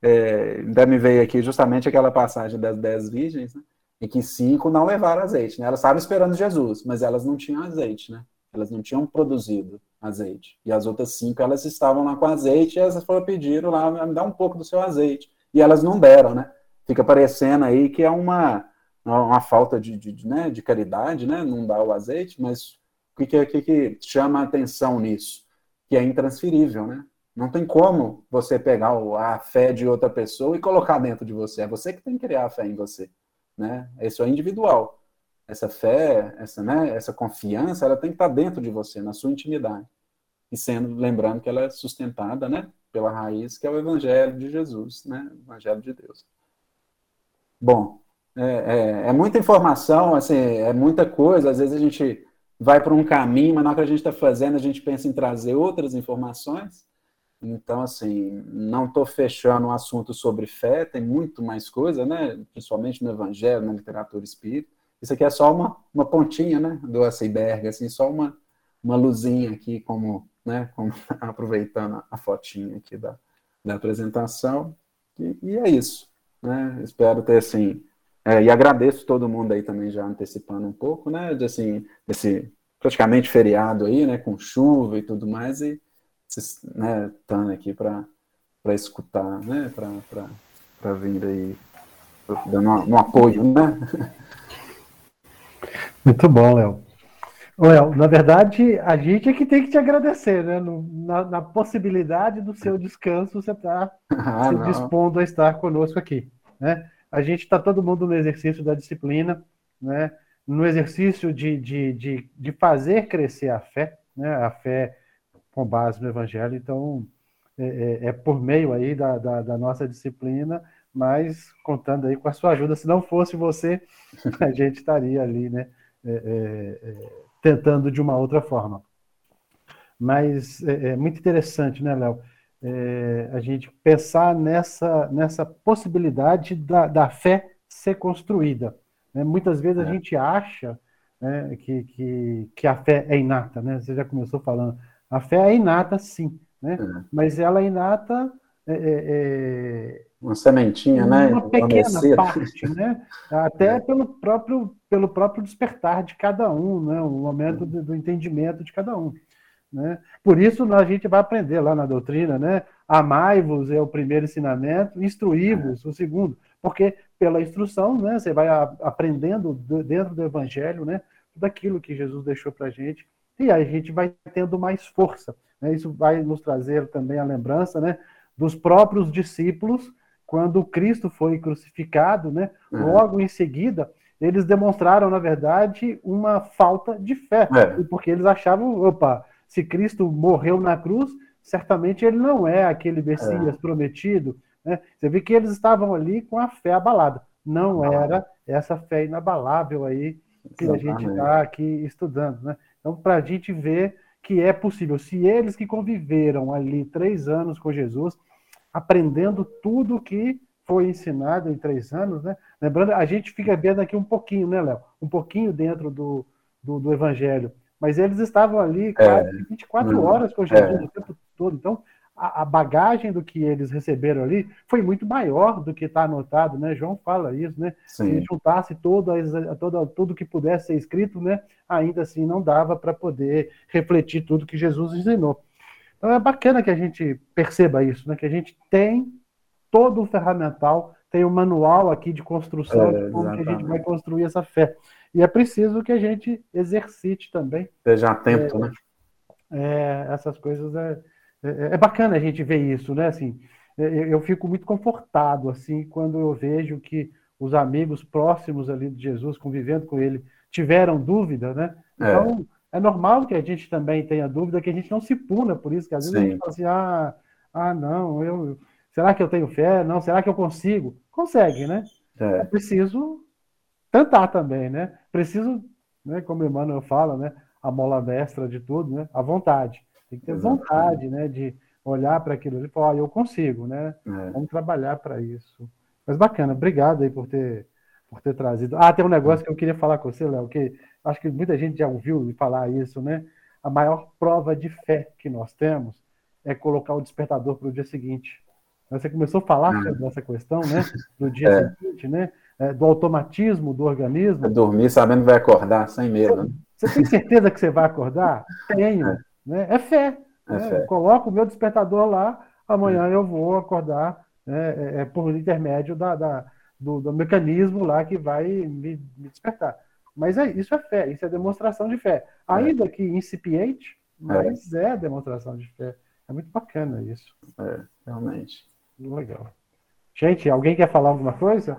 É, ainda me veio aqui justamente aquela passagem das dez virgens, né? em que cinco não levaram azeite, né? Elas estavam esperando Jesus, mas elas não tinham azeite, né? Elas não tinham produzido azeite. E as outras cinco, elas estavam lá com azeite e elas foram pediram lá, me dá um pouco do seu azeite. E elas não deram, né? Fica parecendo aí que é uma uma falta de, de, né, de caridade, né? Não dá o azeite, mas o que, que, que chama a atenção nisso? Que é intransferível, né? Não tem como você pegar a fé de outra pessoa e colocar dentro de você. É você que tem que criar a fé em você, né? Isso é individual. Essa fé, essa, né, essa confiança, ela tem que estar dentro de você, na sua intimidade. E sendo, lembrando que ela é sustentada, né, pela raiz que é o Evangelho de Jesus, né, o Evangelho de Deus. Bom, é, é, é, muita informação, assim, é muita coisa. Às vezes a gente vai para um caminho, mas na hora que a gente está fazendo, a gente pensa em trazer outras informações. Então, assim, não estou fechando um assunto sobre fé, tem muito mais coisa, né? Principalmente no Evangelho, na literatura espírita. Isso aqui é só uma, uma pontinha, né? Do iceberg, assim, só uma, uma luzinha aqui, como, né? Como, aproveitando a fotinha aqui da, da apresentação. E, e é isso, né? Espero ter, assim, é, e agradeço todo mundo aí também já antecipando um pouco, né? De, assim, desse praticamente feriado aí, né? Com chuva e tudo mais, e né, estando aqui para escutar, né? Para vir aí dando um, um apoio, né? Muito bom, Léo. Léo, na verdade, a gente é que tem que te agradecer, né? No, na, na, possibilidade do seu descanso, você está ah, se não. dispondo a estar conosco aqui, né? A gente está todo mundo no exercício da disciplina, né? no exercício de, de, de, de fazer crescer a fé, né? a fé com base no Evangelho. Então, é, é, é por meio aí da, da, da, nossa disciplina, mas contando aí com a sua ajuda. Se não fosse você, a gente estaria ali, né? É, é, é tentando de uma outra forma. Mas é, é muito interessante, né, Léo? É, a gente pensar nessa, nessa possibilidade da, da fé ser construída. Né? Muitas vezes a é. gente acha né, que, que, que a fé é inata, né? Você já começou falando. A fé é inata, sim, né? É. Mas ela é inata. É, é, uma sementinha, uma né? Uma pequena parte, né? Até pelo próprio pelo próprio despertar de cada um, né? O momento do, do entendimento de cada um. Né? Por isso a gente vai aprender lá na doutrina, né? Amai-vos é o primeiro ensinamento, instruí-vos o segundo, porque pela instrução, né, você vai aprendendo dentro do evangelho, né, tudo aquilo que Jesus deixou para a gente, e aí a gente vai tendo mais força. Né? Isso vai nos trazer também a lembrança, né, dos próprios discípulos quando Cristo foi crucificado, né? Uhum. Logo em seguida, eles demonstraram, na verdade, uma falta de fé, é. porque eles achavam, opa, se Cristo morreu na cruz, certamente ele não é aquele Messias é. prometido. Né? Você vê que eles estavam ali com a fé abalada. Não era essa fé inabalável aí que Exatamente. a gente está aqui estudando. Né? Então, para a gente ver que é possível, se eles que conviveram ali três anos com Jesus, aprendendo tudo que foi ensinado em três anos, né? Lembrando, a gente fica vendo aqui um pouquinho, né, Léo? Um pouquinho dentro do, do, do Evangelho. Mas eles estavam ali é. quase é, 24 horas com Jesus é. o tempo todo. Então, a, a, bagagem do que eles receberam ali foi muito maior do que está anotado, né? João fala isso, né? Sim. Se juntasse todo, todo, tudo que pudesse ser escrito, né? Ainda assim não dava para poder refletir tudo que Jesus ensinou. Então é bacana que a gente perceba isso, né? Que a gente tem todo o ferramental, tem o um manual aqui de construção é, de como que a gente vai construir essa fé. E é preciso que a gente exercite também. Esteja atento, é, né? É, essas coisas é, é, é, bacana a gente ver isso, né? Assim, é, eu fico muito confortado assim quando eu vejo que os amigos próximos ali de Jesus, convivendo com ele, tiveram dúvida, né? É. Então, é, normal que a gente também tenha dúvida, que a gente não se puna por isso, que às vezes Sim. a gente fala assim, ah, ah, não, eu, será que eu tenho fé? Não, será que eu consigo? Consegue, né? É, é preciso tentar também, né? Preciso, né, como o Emmanuel fala, né, a mola mestra de tudo, né, a vontade. Tem que ter Exatamente. vontade, né, de olhar para aquilo e falar, eu consigo, né? É. Vamos trabalhar para isso. Mas bacana, obrigado aí por ter por ter trazido. Ah, tem um negócio que eu queria falar com você, Léo, que acho que muita gente já ouviu falar isso, né? A maior prova de fé que nós temos é colocar o despertador para o dia seguinte. Você começou a falar é. sobre essa questão, né? Do dia é. seguinte, né? É, do automatismo do organismo. É dormir sabendo que vai acordar, sem medo. Né? Você tem certeza que você vai acordar? Tenho. É, né? é fé. É né? fé. Coloco o meu despertador lá, amanhã eu vou acordar né? é, é por intermédio da, da, do, do mecanismo lá que vai me, me despertar. Mas é, isso é fé, isso é demonstração de fé. Ainda que incipiente, mas é. é demonstração de fé. É muito bacana isso. É, realmente. Legal. Gente, alguém quer falar alguma coisa?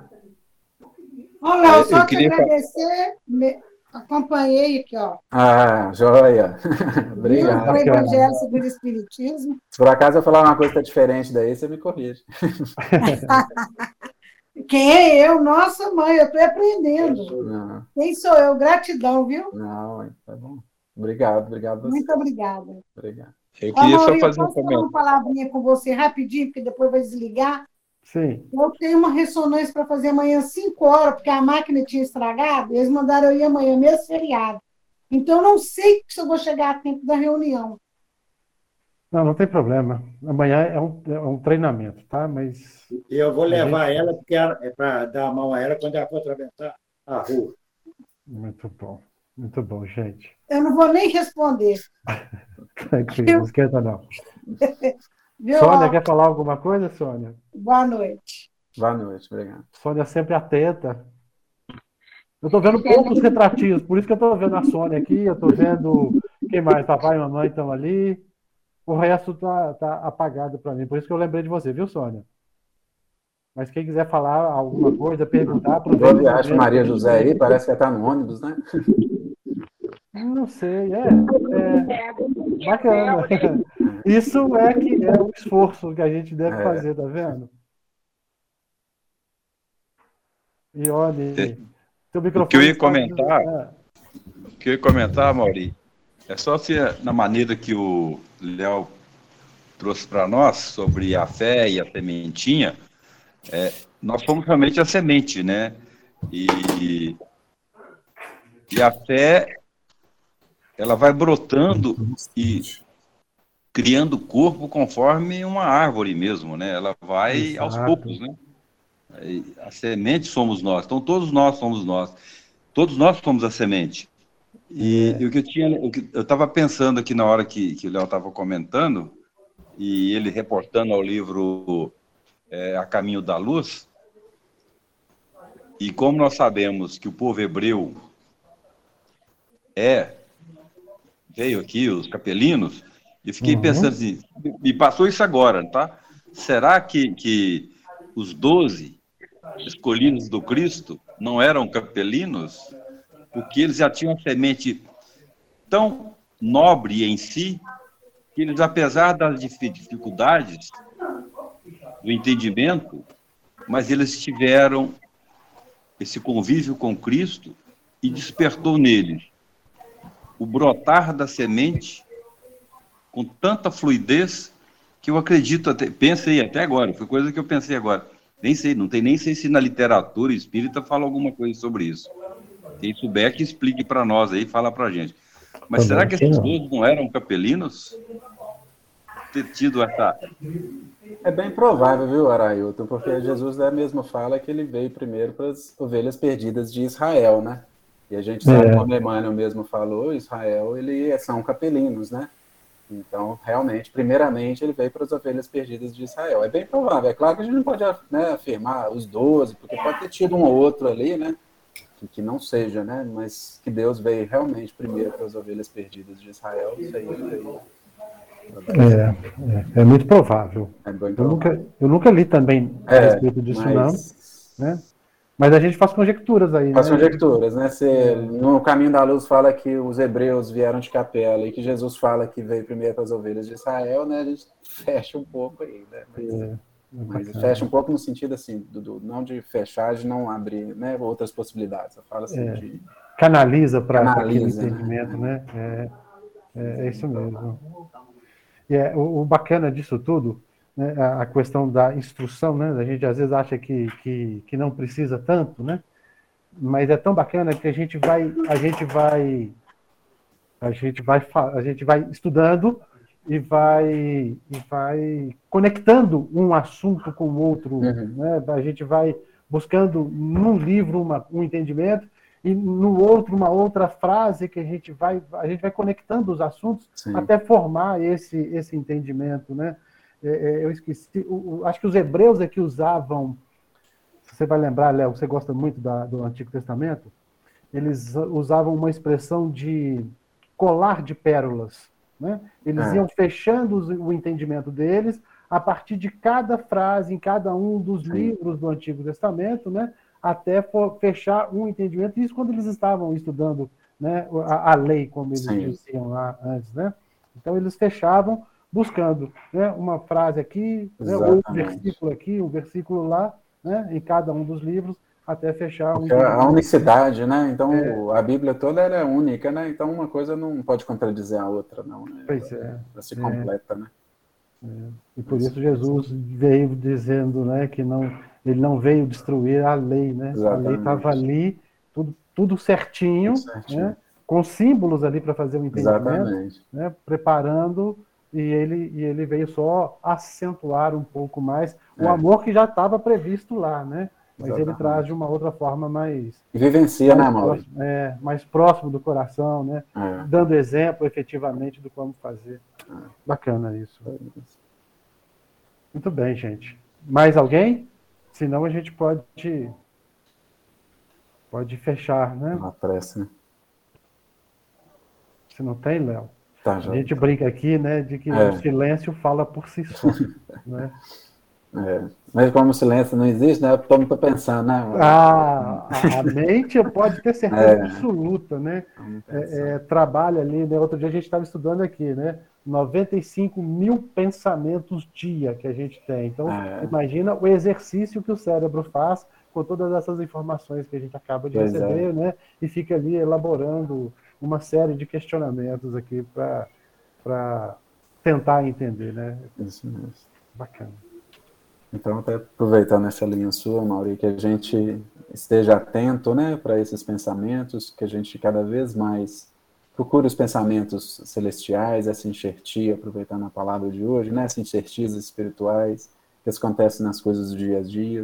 Olá, eu só eu queria agradecer, me... acompanhei aqui, ó. Ah, joia. Obrigado. O Evangelho segundo o Espiritismo. Se por acaso eu falar uma coisa que é diferente daí, você me corrige. Quem é eu? Nossa mãe, eu estou aprendendo. Não. Quem sou eu? Gratidão, viu? Não, tá bom. Obrigado, obrigado. Você. Muito obrigada. Obrigado. Eu queria Amor, só fazer um comentário. uma palavrinha com você rapidinho, porque depois vai desligar. Sim. Eu tenho uma ressonância para fazer amanhã às 5 horas, porque a máquina tinha estragado, eles mandaram eu ir amanhã, mesmo feriado. Então, eu não sei se eu vou chegar a tempo da reunião. Não, não tem problema. Amanhã é um, é um treinamento, tá? Mas. Eu vou levar gente... ela, porque é para dar a mão a ela quando ela for atravessar a rua. Muito bom. Muito bom, gente. Eu não vou nem responder. Tranquilo, não esquenta não. Sônia, quer falar alguma coisa, Sônia? Boa noite. Boa noite, obrigado. Sônia sempre atenta. Eu estou vendo poucos retratinhos, por isso que eu estou vendo a Sônia aqui, eu estou vendo quem mais, papai e mamãe estão ali. O resto tá, tá apagado para mim. Por isso que eu lembrei de você, viu, Sônia? Mas quem quiser falar alguma coisa, perguntar. Boa viagem, Maria José aí, parece que está no ônibus, né? Não sei, é, é bacana. Isso é que é o esforço que a gente deve é. fazer, tá vendo? E olha, teu microfone. O que eu ia comentar, é. o que eu ia comentar, Mauri, é só se na maneira que o Léo trouxe para nós sobre a fé e a sementinha, é, nós somos realmente a semente, né? E, e a fé, ela vai brotando e criando corpo conforme uma árvore mesmo, né? Ela vai Exato. aos poucos, né? A semente somos nós, então todos nós somos nós. Todos nós somos a semente. E, é. o que eu tinha, eu estava pensando aqui na hora que, que o Léo estava comentando, e ele reportando ao livro é, A Caminho da Luz, e como nós sabemos que o povo hebreu é, veio aqui, os capelinos, e fiquei uhum. pensando assim, me passou isso agora, tá? Será que, que os doze escolhidos do Cristo não eram capelinos? porque eles já tinham uma semente tão nobre em si, que eles, apesar das dificuldades do entendimento, mas eles tiveram esse convívio com Cristo e despertou neles o brotar da semente com tanta fluidez que eu acredito até pensei até agora, foi coisa que eu pensei agora. Nem sei, não tem nem sei se na literatura espírita fala alguma coisa sobre isso. Quem souber que explique para nós aí, fala para a gente. Mas será que esses dois não eram capelinos? Ter tido essa. É bem provável, viu, Arailton? Porque Jesus da mesma fala que ele veio primeiro para as ovelhas perdidas de Israel, né? E a gente sabe, é. como Emmanuel mesmo falou, Israel, ele são capelinos, né? Então, realmente, primeiramente, ele veio para as ovelhas perdidas de Israel. É bem provável. É claro que a gente não pode né, afirmar os doze, porque pode ter tido um ou outro ali, né? que, que não seja, né? Mas que Deus veio realmente primeiro para as ovelhas perdidas de Israel, isso aí veio. É, é, é, muito provável. É provável. Eu, nunca, eu nunca li também a é, respeito disso, mas... não. Né? Mas a gente faz conjecturas aí. Faz né? conjecturas, né? Você, no Caminho da Luz fala que os hebreus vieram de capela e que Jesus fala que veio primeiro para as ovelhas de Israel, né? A gente fecha um pouco aí, né? Mas... É. Mas fecha um pouco no sentido assim, do, do, não de fechar, de não abrir né, outras possibilidades. Eu falo assim é, de... Canaliza para aquele né? entendimento, né? É, é, é, isso mesmo. E é, o, o, bacana disso tudo, né, a, questão da instrução, né? A gente às vezes acha que, que, que não precisa tanto, né? Mas é tão bacana que a gente vai, a gente vai, a gente vai, a gente vai estudando e vai, e vai conectando um assunto com o outro. Uhum. Né? A gente vai buscando num livro uma, um entendimento e no outro uma outra frase que a gente vai a gente vai conectando os assuntos Sim. até formar esse esse entendimento, né? É, é, eu esqueci, o, acho que os hebreus é que usavam você vai lembrar, Léo, você gosta muito da, do Antigo Testamento, eles usavam uma expressão de colar de pérolas. Né? Eles é. iam fechando o entendimento deles a partir de cada frase em cada um dos Sim. livros do Antigo Testamento, né? até fechar um entendimento. Isso quando eles estavam estudando né, a, a lei, como eles Sim. diziam lá antes. Né? Então, eles fechavam buscando né, uma frase aqui, né, ou um versículo aqui, um versículo lá, né, em cada um dos livros, até fechar um. A unicidade, né? Então, é. a Bíblia toda é única, né? Então, uma coisa não pode contradizer a outra, não. Né? Pois é. Ela se completa, né? É. E por isso Jesus veio dizendo né, que não, ele não veio destruir a lei, né? Exatamente. A lei estava ali, tudo, tudo certinho, tudo certinho. Né? com símbolos ali para fazer o entendimento, né? preparando e ele, e ele veio só acentuar um pouco mais é. o amor que já estava previsto lá, né? Mas Exatamente. ele traz de uma outra forma mais. E vivencia, mais né, Mauro? É, mais próximo do coração, né? É. Dando exemplo efetivamente do como fazer. É. Bacana isso. Muito bem, gente. Mais alguém? Senão a gente pode. Pode fechar, né? Uma pressa, né? Se não tem, Léo. Tá, a gente brinca aqui, né, de que é. o silêncio fala por si só, né? É. Mas como o silêncio não existe, né? Todo mundo pensando, né? Ah, a mente pode ter certeza é. absoluta, né? É, é, trabalha ali, né? Outro dia a gente estava estudando aqui, né? 95 mil pensamentos dia que a gente tem. Então, é. imagina o exercício que o cérebro faz com todas essas informações que a gente acaba de pois receber, né? E fica ali elaborando uma série de questionamentos aqui para tentar entender, né? Isso mesmo. Bacana. Então, até aproveitando essa linha sua, Mauri, que a gente esteja atento né, para esses pensamentos, que a gente cada vez mais procure os pensamentos celestiais, essa enxertia, aproveitando a palavra de hoje, né, essas enxertias espirituais que acontecem nas coisas do dia a dia,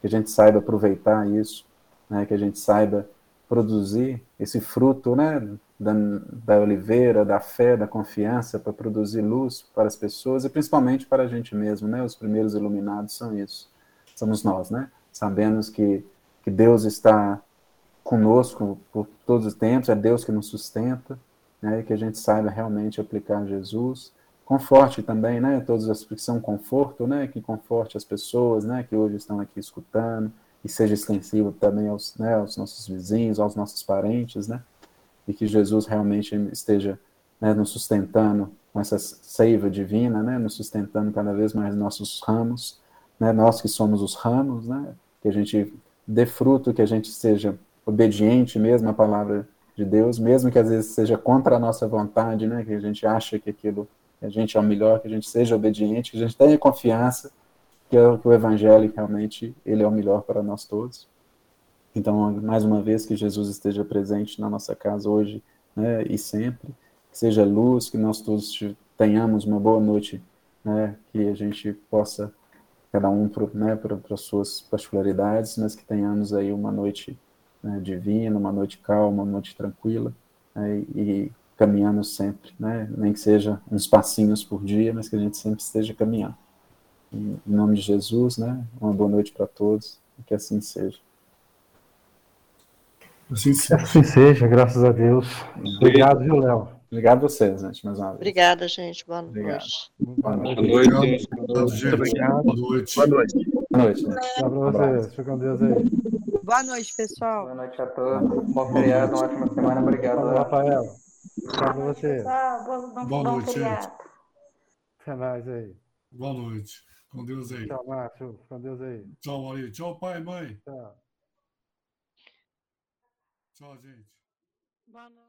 que a gente saiba aproveitar isso, né, que a gente saiba produzir esse fruto né, da, da oliveira, da fé, da confiança, para produzir luz para as pessoas e principalmente para a gente mesmo. Né? Os primeiros iluminados são isso, somos nós. Né? Sabemos que, que Deus está conosco por todos os tempos, é Deus que nos sustenta, né? que a gente saiba realmente aplicar Jesus. Conforte também, né? Todas as que são conforto, né? Que conforte as pessoas, né? Que hoje estão aqui escutando e seja extensivo também aos, né, aos nossos vizinhos, aos nossos parentes, né? E que Jesus realmente esteja né, nos sustentando com essa seiva divina, né? Nos sustentando cada vez mais nossos ramos, né? Nós que somos os ramos, né? Que a gente dê fruto, que a gente seja obediente mesmo à palavra de Deus, mesmo que às vezes seja contra a nossa vontade, né? Que a gente acha que aquilo, a gente é o melhor, que a gente seja obediente, que a gente tenha confiança que, é, que o Evangelho realmente ele é o melhor para nós todos. Então, mais uma vez, que Jesus esteja presente na nossa casa hoje né, e sempre, que seja luz, que nós todos tenhamos uma boa noite, né, que a gente possa, cada um para né, as suas particularidades, mas que tenhamos aí uma noite né, divina, uma noite calma, uma noite tranquila, né, e caminhando sempre, né, nem que seja uns passinhos por dia, mas que a gente sempre esteja caminhando. Em nome de Jesus, né? Uma boa noite para todos e que assim seja. Assim seja. assim seja, graças a Deus. Obrigado, viu, Léo? Obrigado a vocês, gente, mais uma vez. Obrigada, gente. Boa Obrigado. noite. Boa noite. Boa noite. Boa noite. Boa noite. Boa noite. Tchau para vocês. Fica com Deus aí. Boa noite, pessoal. Boa noite a todos. Bom feriado, uma ótima semana. Obrigado. Olá, Rafael. Tchau para você. Boa noite, gente. Até mais aí. Boa noite. Com Deus aí. Tchau, Márcio. Com Deus aí. Tchau, Maurício. Tchau, pai, mãe. Tchau. Tchau, gente. Boa noite.